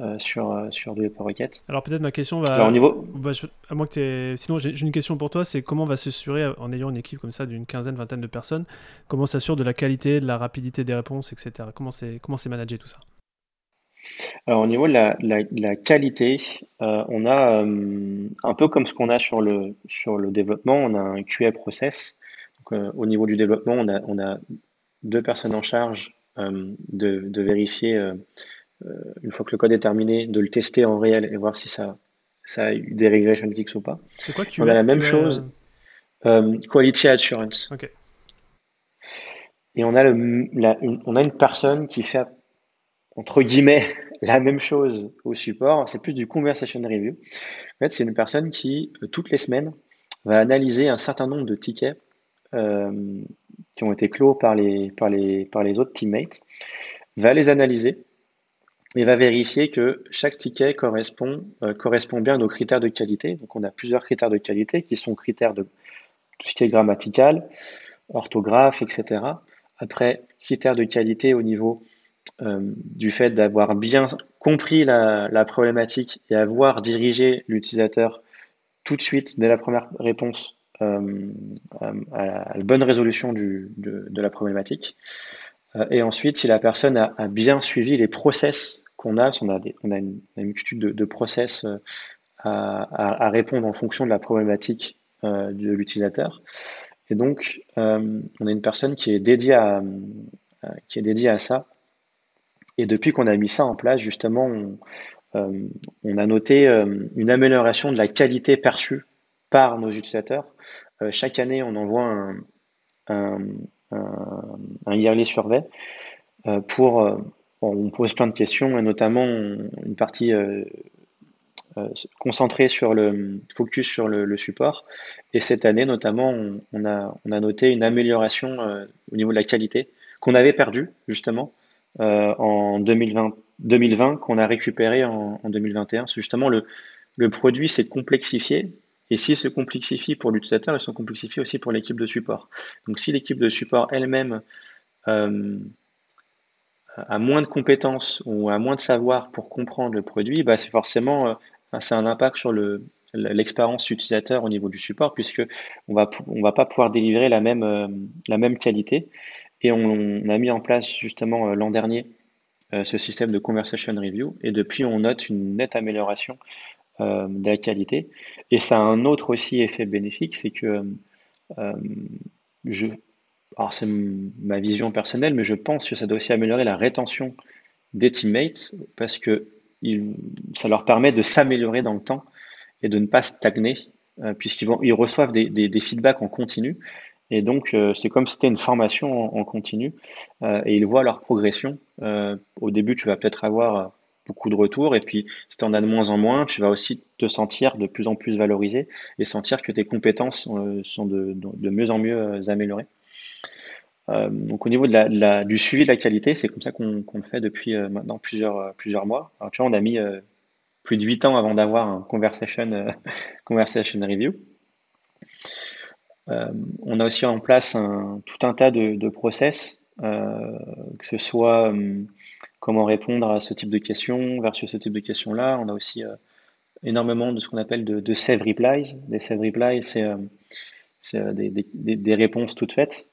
euh, sur, euh, sur Rocket. Alors peut-être ma question va... Alors, niveau... à moins que Sinon j'ai une question pour toi, c'est comment on va s'assurer, en ayant une équipe comme ça d'une quinzaine, vingtaine de personnes, comment s'assure de la qualité, de la rapidité des réponses, etc. Comment c'est comment managé tout ça? Alors au niveau de la, la, qualité, euh, on a un peu comme ce qu'on a sur le, sur le développement, on a un QA process. Donc, au niveau du développement, on a, on a deux personnes en charge de, de, vérifier euh, une fois que le code est terminé, de le tester en réel et voir si ça, ça a eu des regression fixes ou pas. C'est quoi On a la même chose. Euh, quality Assurance. Et on a, le, une, on a une personne qui fait, entre guillemets, la même chose au support. C'est plus du conversation review. En fait, c'est une personne qui, euh, toutes les semaines, va analyser un certain nombre de tickets qui ont été clos par les, par les, par les autres teammates, va les analyser et va vérifier que chaque ticket correspond, euh, correspond bien à nos critères de qualité. Donc on a plusieurs critères de qualité qui sont critères de tout ce qui est grammatical, orthographe, etc. Après, critères de qualité au niveau euh, du fait d'avoir bien compris la, problématique et avoir dirigé l'utilisateur tout de suite, dès la première réponse, euh, à, la, bonne résolution de, la problématique. Euh, et ensuite, si la personne a, bien suivi les process qu'on a, on a, une, multitude de, process euh, à, répondre en fonction de la problématique euh, de l'utilisateur. Et donc, on a une personne qui est dédiée à, qui est dédiée à ça. Et depuis qu'on a mis ça en place, justement, on, a noté une amélioration de la qualité perçue par nos utilisateurs. chaque année, on envoie un, un, yearly survey pour on pose plein de questions et notamment une partie euh, euh, concentrée sur le focus sur le, support. Et cette année, notamment, on, a, noté une amélioration euh, au niveau de la qualité qu'on avait perdu justement en 2020, 2020 qu'on a récupéré en, en 2021. Justement, le, le produit s'est complexifié et s'il se complexifie pour l'utilisateur, il se complexifie aussi pour l'équipe de support. Donc si l'équipe de support elle-même a moins de compétences ou a moins de savoir pour comprendre le produit, bah, c'est forcément c'est un impact sur le, l'expérience utilisateur au niveau du support, puisque on va, on va pas pouvoir délivrer la même, la même qualité. Et on, a mis en place justement l'an dernier ce système de conversation review, et depuis on note une nette amélioration de la qualité. Et ça a un autre aussi effet bénéfique, c'est que je, alors c'est ma vision personnelle, mais je pense que ça doit aussi améliorer la rétention des teammates parce que ça leur permet de s'améliorer dans le temps et de ne pas stagner euh, puisqu'ils vont, ils reçoivent des, des, feedbacks en continu. Et donc, euh, c'est comme si c'était une formation en, continu euh, et ils voient leur progression. au début, tu vas peut-être avoir beaucoup de retours et puis si tu en as de moins en moins, tu vas aussi te sentir de plus en plus valorisé et sentir que tes compétences sont de, de mieux en mieux améliorées. Euh, donc au niveau de la, du suivi de la qualité, c'est comme ça qu'on le fait depuis euh, maintenant plusieurs, euh, plusieurs mois. Alors tu vois, on a mis plus de 8 ans avant d'avoir un conversation, conversation review. on a aussi en place un, tout un tas de, de process, que ce soit comment répondre à ce type de questions versus ce type de questions-là. On a aussi énormément de ce qu'on appelle de, de, save replies. Des save replies, c'est des, des, des, réponses toutes faites.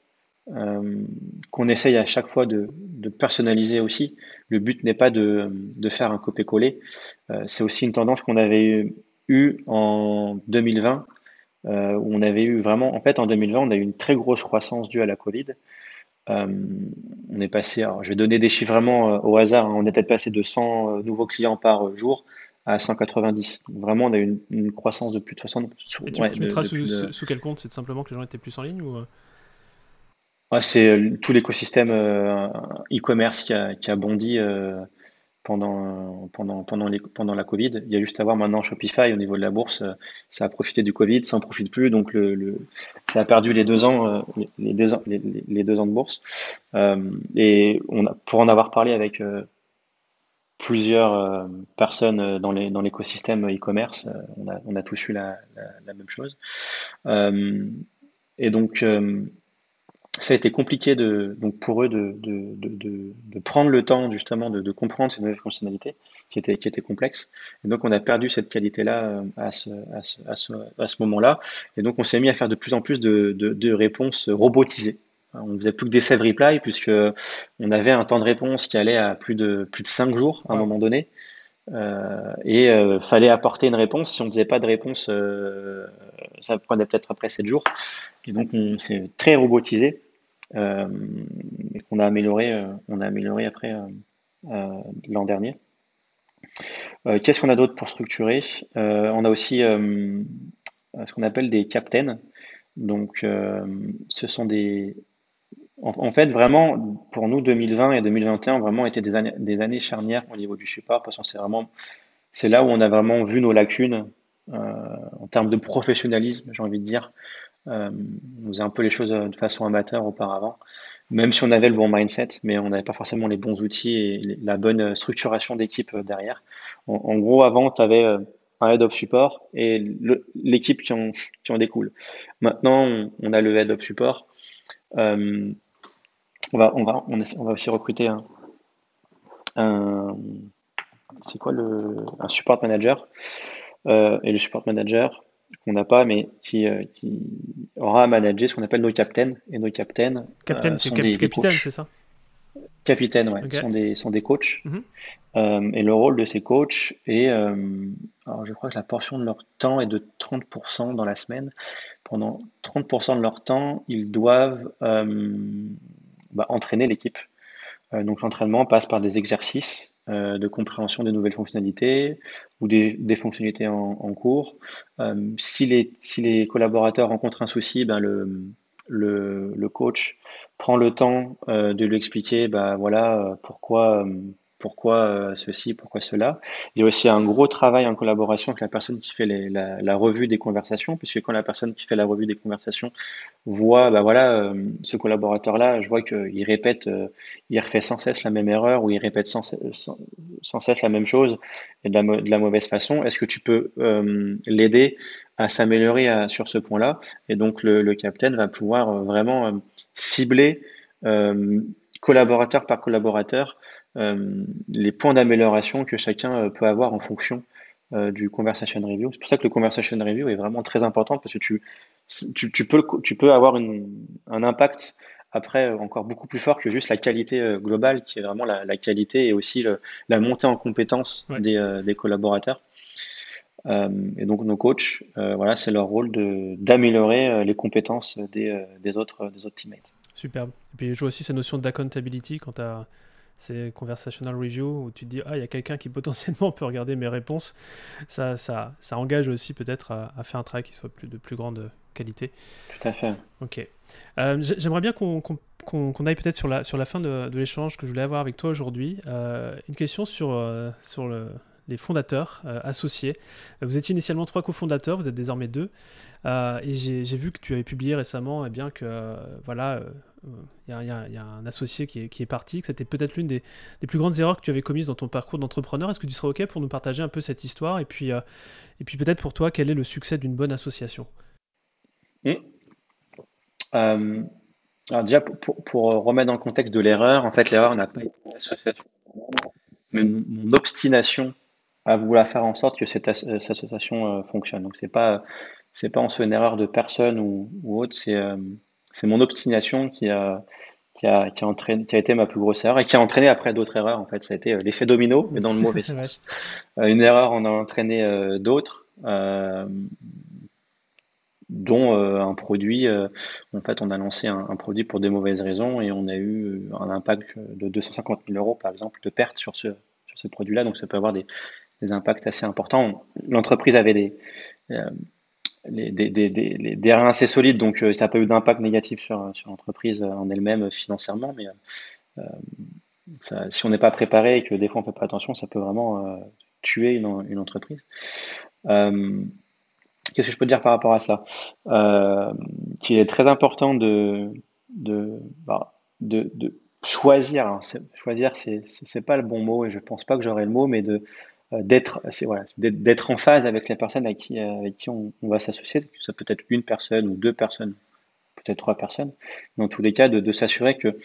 Euh, qu'on essaye à chaque fois de, personnaliser aussi. Le but n'est pas de, faire un copier-coller. Euh, c'est aussi une tendance qu'on avait eue en 2020, euh, où on avait eu vraiment, en fait, en 2020, on a eu une très grosse croissance due à la Covid. On est passé, alors je vais donner des chiffres vraiment au hasard, hein. on est peut-être passé de 100 nouveaux clients par jour à 190. Vraiment, on a eu une, croissance de plus de 60. Et tu, mettras sous, quel compte? C'est simplement que les gens étaient plus en ligne ou c'est euh, tout l'écosystème euh, e-commerce qui a, qui a bondi euh, pendant, pendant, pendant, la Covid. Il y a juste à voir maintenant Shopify au niveau de la bourse, ça a profité du Covid, ça n'en profite plus, donc ça a perdu les deux ans, ans, les, deux de bourse. et on a, pour en avoir parlé avec plusieurs personnes dans l'écosystème e-commerce, on, a, tous eu la, la même chose. et donc ça a été compliqué de, donc pour eux de, de, de, de prendre le temps justement de, comprendre ces nouvelles fonctionnalités qui étaient, qui étaient complexes. Et donc on a perdu cette qualité-là euh, à ce, à ce, à ce, à ce moment-là. Et donc on s'est mis à faire de plus en plus de, de, réponses robotisées. On faisait plus que des save reply puisque on avait un temps de réponse qui allait à plus de plus de 5 jours à un moment donné. Euh, et euh, fallait apporter une réponse. Si on faisait pas de réponse, euh, ça prenait peut-être après 7 jours. Et donc on s'est très robotisé. Euh, et qu'on a amélioré, euh, on a amélioré après euh, l'an dernier. Qu'est-ce qu'on a d'autre pour structurer? On a aussi ce qu'on appelle des captains. Donc, ce sont des. En, fait, vraiment, pour nous, 2020 et 2021 ont vraiment été des années, charnières au niveau du support parce que c'est vraiment. C'est là où on a vraiment vu nos lacunes en termes de professionnalisme, j'ai envie de dire, euh, on faisait un peu les choses de façon amateur auparavant, même si on avait le bon mindset, mais on n'avait pas forcément les bons outils et la bonne structuration d'équipe euh, derrière. En, gros, avant, tu avais euh, un head of support et l'équipe qui en, découle. Maintenant, on, a le head of support. on, va, aussi recruter un c'est quoi le, un support manager. et le support manager, qu'on n'a pas, mais qui, euh, qui, aura à manager ce qu'on appelle nos captains. Et nos captains. Captain, euh, c'est capitaine, c'est ça? Capitaines, ouais, sont, des, sont des coachs. Mhm. Euh, et le rôle de ces coachs est, alors je crois que la portion de leur temps est de 30% dans la semaine. Pendant 30% de leur temps, ils doivent bah, entraîner l'équipe. donc l'entraînement passe par des exercices euh, de compréhension des nouvelles fonctionnalités ou des, fonctionnalités en, cours. Euh, si, les, si les collaborateurs rencontrent un souci, ben le, le, le coach prend le temps euh, de lui expliquer ben voilà, pourquoi pourquoi euh, ceci, pourquoi cela. Il y a aussi un gros travail en collaboration avec la personne qui fait la, revue des conversations, puisque quand la personne qui fait la revue des conversations voit, bah voilà, euh, ce collaborateur-là, je vois qu'il répète, euh, il refait sans cesse la même erreur ou il répète sans, cesse la même chose et de la, mauvaise façon. Est-ce que tu peux l'aider à s'améliorer sur ce point-là? Et donc le, le capitaine va pouvoir vraiment cibler collaborateur par collaborateur, les points d'amélioration que chacun peut avoir en fonction du conversation review. C'est pour ça que le conversation review est vraiment très important parce que tu, tu, peux, tu peux avoir un impact après encore beaucoup plus fort que juste la qualité globale, qui est vraiment la, qualité et aussi la montée en compétence des, des, collaborateurs. Euh, et donc nos coachs, euh, voilà, c'est leur rôle d'améliorer euh, les compétences des, des, autres, des autres teammates. Superbe. Et puis je vois aussi cette notion d'accountability quand tu as ces conversational review où tu te dis ah il y a quelqu'un qui potentiellement peut regarder mes réponses. Ça ça, ça engage aussi peut-être à, faire un travail qui soit plus, de plus grande qualité. Tout à fait. Ok. J'aimerais bien qu'on, qu'on, aille peut-être sur la, sur la fin de, de, l'échange que je voulais avoir avec toi aujourd'hui. Une question sur, sur le, les fondateurs euh, associés. Vous étiez initialement trois cofondateurs, vous êtes désormais deux. Euh, et j'ai vu que tu avais publié récemment eh bien que euh, voilà, il y, a un associé qui est, parti, que c'était peut-être l'une des, plus grandes erreurs que tu avais commises dans ton parcours d'entrepreneur. Est-ce que tu serais OK pour nous partager un peu cette histoire et puis, et puis peut-être pour toi, quel est le succès d'une bonne association? Mmh. alors déjà, pour, remettre dans le contexte de l'erreur, en fait, l'erreur n'a pas été une. Mais mon obstination à vouloir faire en sorte que cette, association euh, fonctionne. Donc c'est pas c'est pas en soi une erreur de personne ou, autre, c'est euh, c'est mon obstination qui a qui a, qui, a entraîné, qui a été ma plus grosse erreur et qui a entraîné après d'autres erreurs. En fait, ça a été euh, l'effet domino, mais dans le mauvais sens. une erreur en a entraîné d'autres, dont un produit. en fait, on a lancé un, un, produit pour des mauvaises raisons et on a eu un impact de 250 000 euros, par exemple, de perte sur ce, sur ce produit-là. Donc, ça peut avoir des, des impacts assez importants. L'entreprise avait des, euh, des, des, des, reins assez solides, donc euh, ça n'a pas eu d'impact négatif sur, sur l'entreprise en elle-même financièrement, mais euh, si on n'est pas préparé et que des fois on ne fait pas attention, ça peut vraiment tuer une, une entreprise. Qu'est-ce que je peux dire par rapport à ça? Qu'il est très important de, de, bah, de, de choisir. choisir, c'est pas le bon mot et je pense pas que j'aurai le mot, mais de euh, d'être voilà, d'être en phase avec la personne avec qui, euh, avec qui on, va s'associer. Ça peut être une personne ou deux personnes, peut-être trois personnes. Dans tous les cas, de, s'assurer que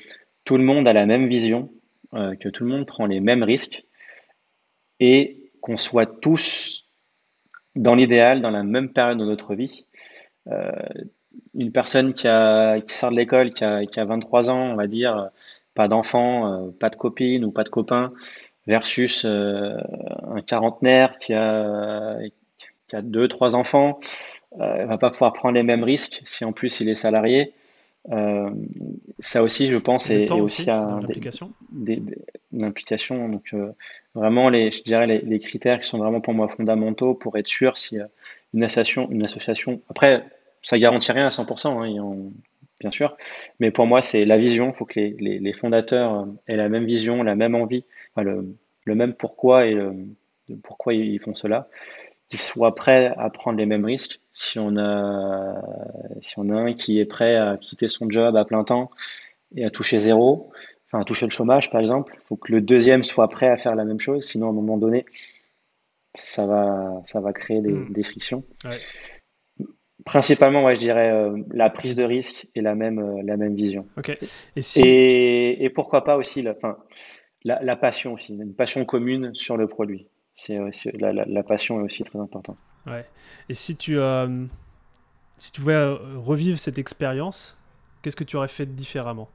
tout le monde a la même vision, euh, que tout le monde prend les mêmes risques et qu'on soit tous dans l'idéal, dans la même période de notre vie. une personne qui, a, qui sort de l'école, qui a, qui a 23 ans, on va dire, pas d'enfant, pas de copine ou pas de copain, versus euh, un quarantenaire qui a, qui a deux, trois enfants, euh, va pas pouvoir prendre les mêmes risques si en plus il est salarié. Euh, ça aussi, je pense, est, aussi, à des, implication. Donc, euh, vraiment, les, je dirais les, les, critères qui sont vraiment pour moi fondamentaux pour être sûr si une association, une association. Après, ça garantit rien à 100%, hein, bien sûr, mais pour moi, c'est la vision. Il faut que les, les, les, fondateurs aient la même vision, la même envie, le, le, même pourquoi et le, pourquoi ils font cela, qu'ils soient prêts à prendre les mêmes risques. Si on a, si on a un qui est prêt à quitter son job à plein temps et à toucher zéro, enfin à toucher le chômage par exemple, il faut que le deuxième soit prêt à faire la même chose, sinon à un moment donné, ça va, ça va créer des, des frictions. Principalement, ouais, je dirais euh, la prise de risque et la même, euh, la même vision. Et, si... et, et, pourquoi pas aussi, la, fin, la, passion aussi, une passion commune sur le produit. C'est la, passion est aussi très importante. Ouais. Et si tu, euh, si tu pouvais euh, revivre cette expérience, qu'est-ce que tu aurais fait différemment?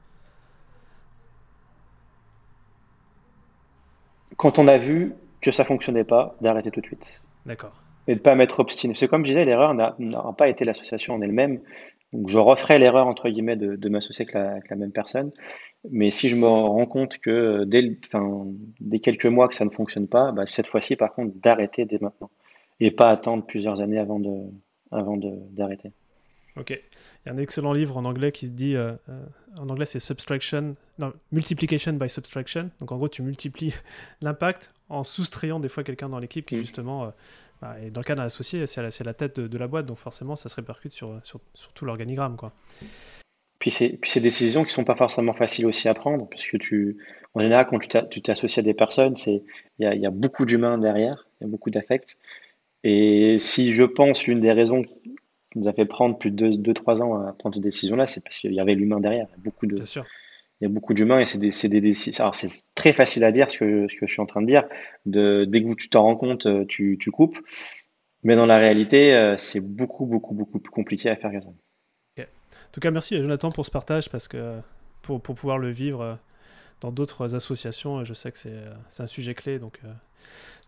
Quand on a vu que ça fonctionnait pas, d'arrêter tout de suite. D'accord. Et de pas mettre obstiné. C'est comme je disais, l'erreur n'a pas été l'association en elle-même. Donc je referai l'erreur entre guillemets de, de m'associer avec la, même personne. Mais si je me rends compte que dès, enfin, dès quelques mois que ça ne fonctionne pas, bah, cette fois-ci par contre d'arrêter dès maintenant et pas attendre plusieurs années avant de avant d'arrêter. Ok. Il y a un excellent livre en anglais qui se dit, euh, euh, en anglais c'est subtraction, non, multiplication by subtraction. Donc en gros tu multiplies l'impact en soustrayant des fois quelqu'un dans l'équipe qui mm. justement euh, et dans le cas d'un associé, c'est la, la, tête de, la boîte, donc forcément, ça se répercute sur, sur, tout l'organigramme. Quoi. Puis c'est des décisions qui sont pas forcément faciles aussi à prendre, puisque tu, en général, quand tu t'associes à des personnes, il y a, y a, beaucoup d'humains derrière, il y a beaucoup d'affects. Et si je pense l'une des raisons qui nous a fait prendre plus de 2-3 ans à prendre ces décisions-là, c'est parce qu'il y avait l'humain derrière. Beaucoup de, il y a beaucoup d'humains et c'est des, c'est des. Alors, c'est très facile à dire ce que, ce que je suis en train de dire. De, dès que tu t'en rends compte, euh, tu, tu coupes. Mais dans la réalité, euh, c'est beaucoup, beaucoup, beaucoup plus compliqué à faire que ça. En tout cas, merci Jonathan pour ce partage parce que pour, pour pouvoir le vivre dans d'autres associations, je sais que c'est, c'est un sujet clé. Donc,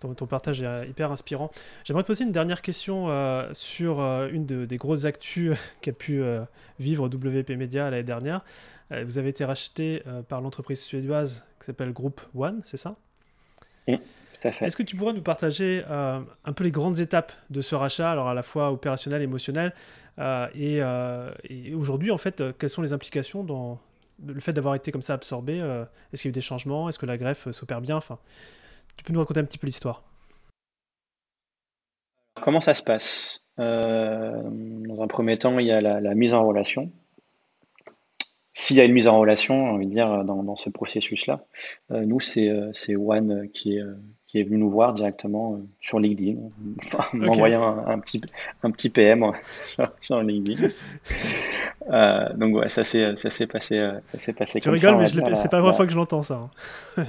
ton, partage est hyper inspirant. J'aimerais te poser une dernière question euh, sur euh, une de, des grosses actus qu'a pu euh, vivre WP Media l'année dernière. Vous avez été racheté par l'entreprise suédoise qui s'appelle Group One, c'est ça? Oui, tout à fait. Est-ce que tu pourrais nous partager un peu les grandes étapes de ce rachat, alors à la fois opérationnel, émotionnel, et, et aujourd'hui, en fait, quelles sont les implications dans le fait d'avoir été comme ça absorbé Est-ce qu'il y a eu des changements? Est-ce que la greffe s'opère bien? Enfin, tu peux nous raconter un petit peu l'histoire. Comment ça se passe? Euh, Dans un premier temps, il y a la, mise en relation. S'il y a une mise en relation, on envie de dire, dans, ce processus-là, euh, nous, c'est euh, One qui est, qui est venu nous voir directement sur LinkedIn, en m'envoyant un, petit, un petit PM sur, LinkedIn. donc ouais, ça s'est passé, ça s'est passé. Tu rigoles, mais c'est pas la première fois que je l'entends ça. Hein.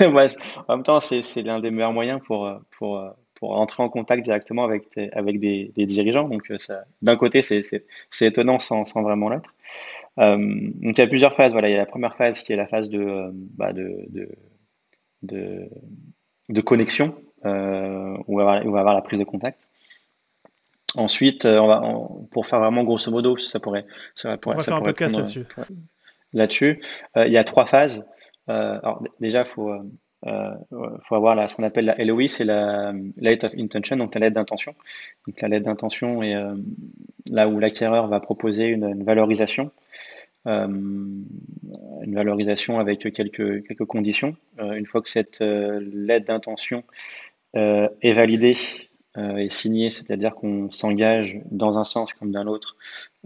ouais, en même temps, c'est l'un des meilleurs moyens pour, pour, pour entrer en contact directement avec, avec des, des, dirigeants. Donc, d'un côté, c'est étonnant sans, sans vraiment l'être. Euh, donc, il y a plusieurs phases. Voilà, il y a la première phase qui est la phase de, bah, de, de, de, de, connexion, euh, où, on va, on va avoir la prise de contact. Ensuite, on va, pour faire vraiment grosso modo, ça pourrait, ça pourrait, on va faire un podcast là-dessus. Là-dessus, il y a trois phases. Euh, alors déjà, il faut, euh, euh, faut avoir ce qu'on appelle la LOI, c'est la Letter of Intention, donc la lettre d'intention. Donc la lettre d'intention est là où l'acquéreur va proposer une, valorisation. une valorisation avec quelques, quelques conditions. une fois que cette lettre d'intention est validée et signée, c'est-à-dire qu'on s'engage dans un sens comme dans l'autre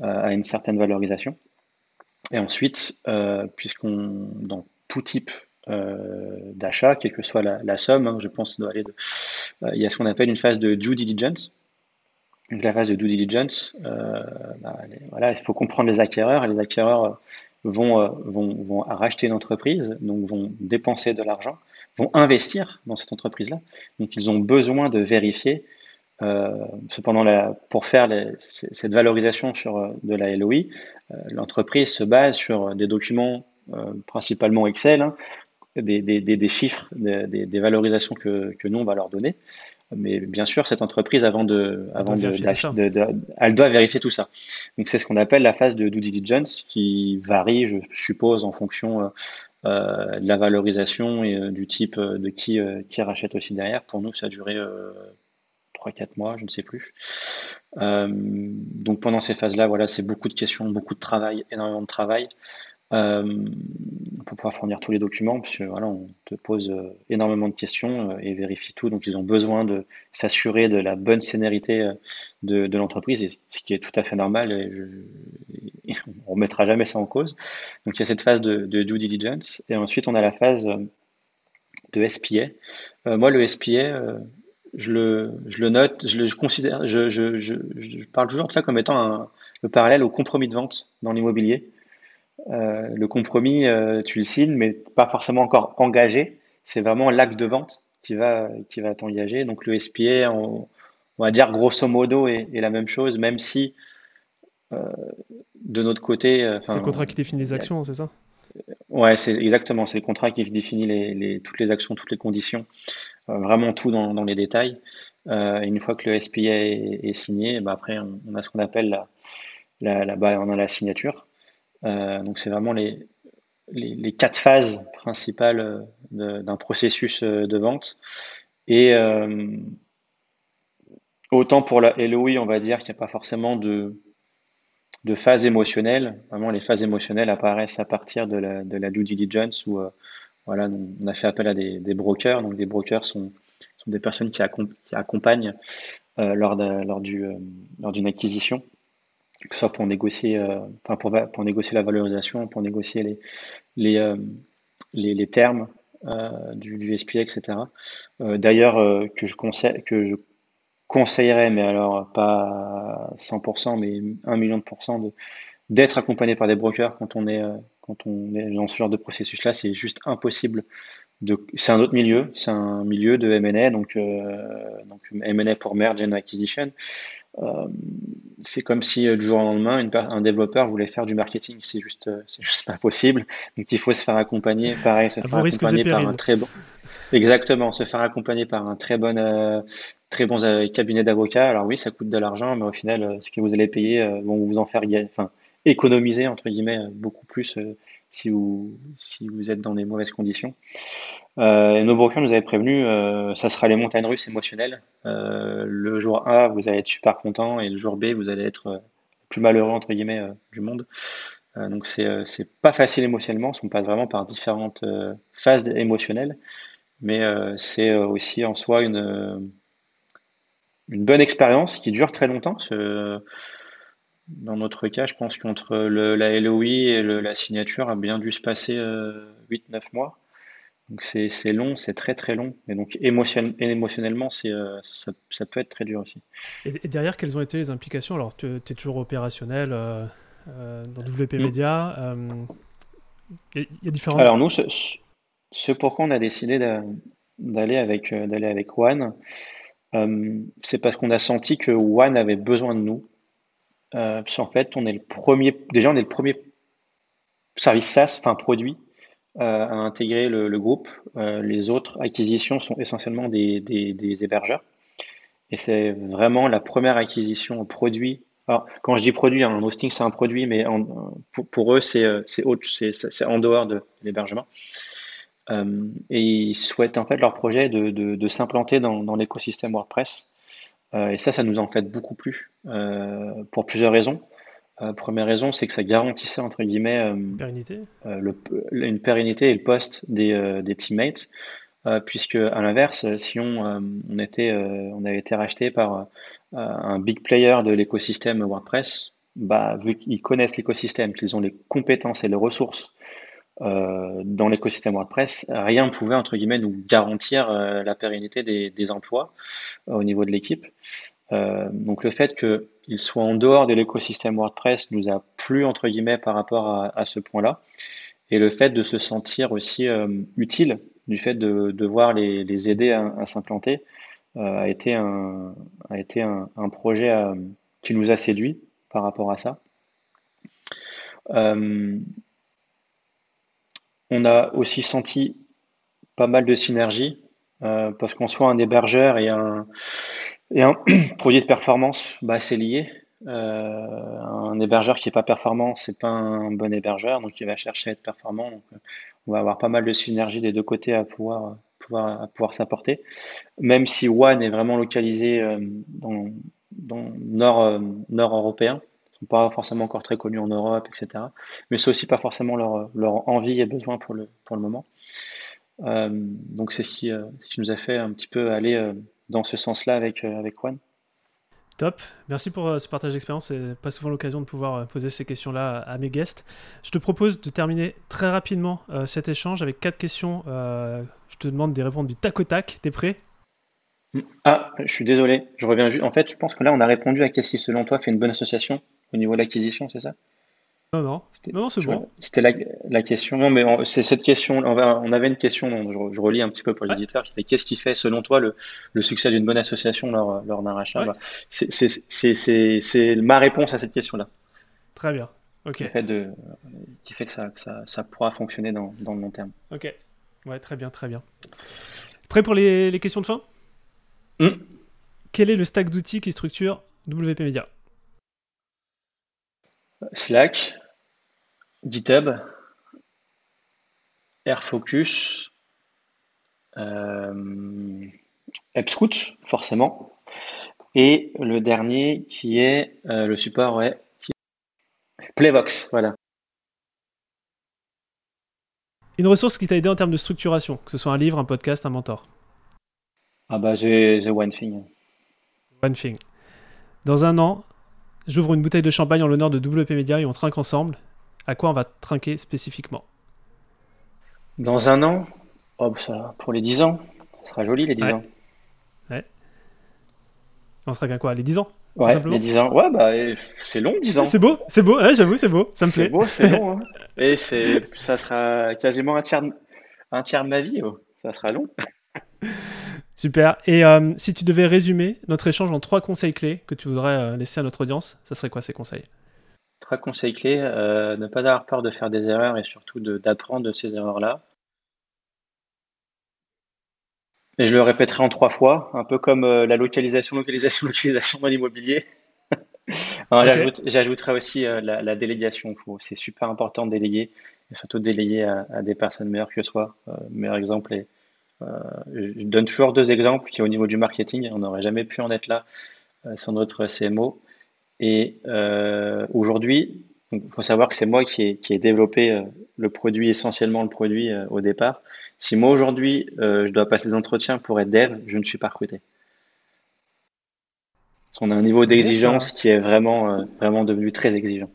à une certaine valorisation. Et ensuite, puisqu'on dans tout type euh, d'achat, quelle que soit la, somme. Hein, je pense doit aller de, euh, il y a ce qu'on appelle une phase de due diligence. Donc la phase de due diligence, euh, bah, voilà, il faut comprendre les acquéreurs? Et les acquéreurs vont, vont, vont racheter une entreprise, donc vont dépenser de l'argent, vont investir dans cette entreprise-là. Donc ils ont besoin de vérifier cependant, pour faire cette valorisation sur de la LOI, l'entreprise se base sur des documents euh, principalement Excel, hein, des, des, des, chiffres, des, valorisations que, que, nous, on va leur donner. Mais bien sûr, cette entreprise, avant de, avant de, elle doit vérifier tout ça. Donc, c'est ce qu'on appelle la phase de due diligence qui varie, je suppose, en fonction euh, euh de la valorisation et euh, du type de qui, qui rachète aussi derrière. Pour nous, ça a duré 3-4 mois, je ne sais plus. donc, pendant ces phases-là, voilà, c'est beaucoup de questions, beaucoup de travail, énormément de travail. Euh, pour pouvoir fournir tous les documents, puisque voilà, on te pose euh, énormément de questions euh, et vérifie tout. Donc, ils ont besoin de s'assurer de la bonne scénarité de, l'entreprise, ce qui est tout à fait normal. Et, je, on remettra jamais ça en cause. Donc, il y a cette phase de, due diligence, et ensuite on a la phase de SPA. moi, le SPA, je le, note, je le considère, je, parle toujours de ça comme étant un, le parallèle au compromis de vente dans l'immobilier. Euh, le compromis, euh, tu le signes, mais pas forcément encore engagé. C'est vraiment l'acte de vente qui va, qui va t'engager. Donc le SPA, on, va dire grosso modo, est, la même chose, même si euh, de notre côté. c'est le contrat qui définit les actions, c'est ça? Ouais, c'est exactement. C'est le contrat qui définit les, toutes les actions, toutes les conditions, vraiment tout dans, dans les détails. une fois que le SPA est, signé, bah après on, a ce qu'on appelle la, la, la on a la signature. Euh, donc c'est vraiment les, les, quatre phases principales euh, d'un processus euh, de vente. Et autant pour la LOI, on va dire qu'il n'y a pas forcément de, de phase émotionnelle. Vraiment, les phases émotionnelles apparaissent à partir de la, due diligence où voilà, on a fait appel à des, brokers. Donc, des brokers sont, sont des personnes qui, qui accompagnent lors, lors, du, lors d'une acquisition que ce soit pour négocier, euh, enfin pour, pour, négocier la valorisation, pour négocier les, les, euh, les, termes euh, du, du, SPA, etc. D'ailleurs, que, je que je conseillerais, mais alors pas 100%, mais 1 million de pourcents d'être accompagné par des brokers quand on est, quand on est dans ce genre de processus-là, c'est juste impossible. C'est un autre milieu, c'est un milieu de M&A, donc, donc M&A pour merge and acquisition. Euh, c'est comme si du jour au lendemain, un développeur voulait faire du marketing. C'est juste, c'est juste pas possible. Donc il faut se faire accompagner, pareil, se faire accompagner par un très bon. Exactement, se faire accompagner par un très bon, euh, très bon euh, cabinet d'avocats. Alors oui, ça coûte de l'argent, mais au final, euh, ce que vous allez payer vont vous en faire enfin, économiser entre guillemets beaucoup plus si vous si vous êtes dans des mauvaises conditions. nos brokers nous avaient prévenu, ça sera les montagnes russes émotionnelles. le jour A, vous allez être super content, et le jour B, vous allez être le plus malheureux entre guillemets du monde. donc c'est c'est pas facile émotionnellement, on passe vraiment par différentes phases émotionnelles mais euh, c'est euh, aussi en soi une, euh, une bonne expérience qui dure très longtemps. Dans notre cas, je pense qu'entre la LOI et la signature a bien dû se passer 8-9 mois. Donc c'est long, c'est très très long. Et donc émotionnellement, c'est ça, ça, peut être très dur aussi. Et, derrière, quelles ont été les implications? Alors, tu es toujours opérationnel dans WP mm. Media. Il y, a différents. Alors, nous, ce, ce pourquoi on a décidé d'aller avec, euh, d'aller avec One, euh, c'est parce qu'on a senti que One avait besoin de nous. Euh, en fait, on est le premier, déjà, on est le premier service SaaS, enfin produit, à intégrer le, groupe. les autres acquisitions sont essentiellement des, hébergeurs. Et c'est vraiment la première acquisition produit. Alors, quand je dis produit, un hosting, c'est un produit, mais pour, eux, c'est, c'est, en dehors de l'hébergement. Euh, et ils souhaitent en fait leur projet de, s'implanter dans l'écosystème WordPress. Euh, et ça, ça nous en fait beaucoup plus euh, pour plusieurs raisons. première raison, c'est que ça garantissait entre guillemets pérennité. Le, une pérennité et le poste des, des teammates. puisque à l'inverse, si on, on, était, on avait été racheté par un big player de l'écosystème WordPress, bah, vu qu'ils connaissent l'écosystème, qu'ils ont les compétences et les ressources euh, dans l'écosystème WordPress, rien ne pouvait entre guillemets nous garantir euh, la pérennité des, emplois euh, au niveau de l'équipe. donc le fait qu'il soit en dehors de l'écosystème WordPress nous a plu entre guillemets par rapport à, ce point-là. Et le fait de se sentir aussi utile, du fait de devoir les, aider à, s'implanter, a été un, a été un, un projet qui nous a séduit par rapport à ça. Euh, on a aussi senti pas mal de synergie euh, parce qu'on soit un hébergeur et un, produit de performance, bah, c'est lié. Euh, un hébergeur qui n'est pas performant, c'est pas un bon hébergeur, donc il va chercher à être performant. Donc, on va avoir pas mal de synergie des deux côtés à pouvoir, s'apporter. Même si One est vraiment localisé euh, dans, dans nord, nord européen, sont pas forcément encore très connus en Europe, etc. Mais c'est aussi pas forcément leur, leur, envie et besoin pour le, pour le moment. Euh, donc c'est ce qui, euh, ce qui, nous a fait un petit peu aller euh, dans ce sens-là avec, avec One. Top, merci pour ce partage d'expérience. C'est pas souvent l'occasion de pouvoir poser ces questions-là à mes guests. Je te propose de terminer très rapidement cet échange avec quatre questions. je te demande de répondre du tac au tac. T'es prêt? Ah, je suis désolé. Je reviens juste. En fait, je pense que là, on a répondu à qu'est-ce qui, selon toi, fait une bonne association? Au niveau de l'acquisition, c'est ça? Non, non, non, c'est bon. C'était la, question. Non, mais c'est cette question. On, avait une question, je, relis un petit peu pour l'éditeur, qui fait qu'est-ce qui fait, selon toi, le, succès d'une bonne association lors, lors d'un rachat? Bah, C'est ma réponse à cette question-là. Très bien. Ok. Qui fait, de, qui fait que, ça, ça, pourra fonctionner dans, dans, le long terme. Ok. Ouais, très bien, très bien. Prêt pour les, les questions de fin? Hmm. Quel est le stack d'outils qui structure WP Media? Slack, GitHub, AirFocus, euh, AppScoot, forcément. Et le dernier qui est euh, le support, ouais, Playvox, voilà. Une ressource qui t'a aidé en termes de structuration, que ce soit un livre, un podcast, un mentor Ah bah j'ai The One Thing. One Thing. Dans un an, J'ouvre une bouteille de champagne en l'honneur de WP Media et on trinque ensemble. À quoi on va trinquer spécifiquement? Dans un an? Oh, ça, Pour les 10 ans. Ça sera joli les 10 ans. Ouais. On trinque à quoi? Les 10 ans? Ouais, les 10 ans. Ouais, bah, c'est long, 10 ans. C'est beau, c'est beau, j'avoue, c'est beau, ça me plaît. C'est beau, c'est long. Hein. Et ça sera quasiment un tiers, un tiers de ma vie. Oh. Ça sera long. Super. Et euh, si tu devais résumer notre échange en trois conseils clés que tu voudrais euh, laisser à notre audience, ça serait quoi ces conseils? Trois conseils clés euh, ne pas avoir peur de faire des erreurs et surtout d'apprendre de, ces erreurs-là. Et je le répéterai en trois fois, un peu comme la localisation, localisation, localisation dans l'immobilier. J'ajouterai aussi la, délégation. C'est super important de déléguer, et surtout de déléguer à, des personnes meilleures que soi. meilleur exemple est je donne toujours deux exemples qui, au niveau du marketing, on n'aurait jamais pu en être là euh, sans notre CMO. Et euh, aujourd'hui, il faut savoir que c'est moi qui ai, qui ai, développé le produit, essentiellement le produit au départ. Si moi aujourd'hui, je dois passer des entretiens pour être dev, je ne suis pas recruté. On a un niveau d'exigence qui est vraiment, vraiment devenu très exigeant.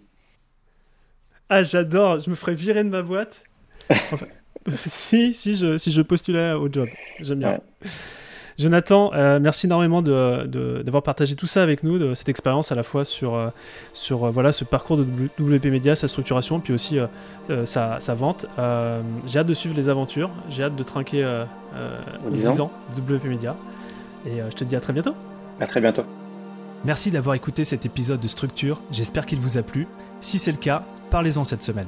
Ah, j'adore, je me ferais virer de ma boîte. Enfin, si, si je, si je postulais au job. J'aime bien. Jonathan, euh, merci énormément d'avoir de, partagé tout ça avec nous, de cette expérience à la fois sur, euh, sur euh, voilà, ce parcours de WP Media, sa structuration, puis aussi sa, sa, vente. j'ai hâte de suivre les aventures, j'ai hâte de trinquer aux 10 ans de WP Media. Et je te dis à très bientôt. À très bientôt. Merci d'avoir écouté cet épisode de Structure, j'espère qu'il vous a plu. Si c'est le cas, parlez-en cette semaine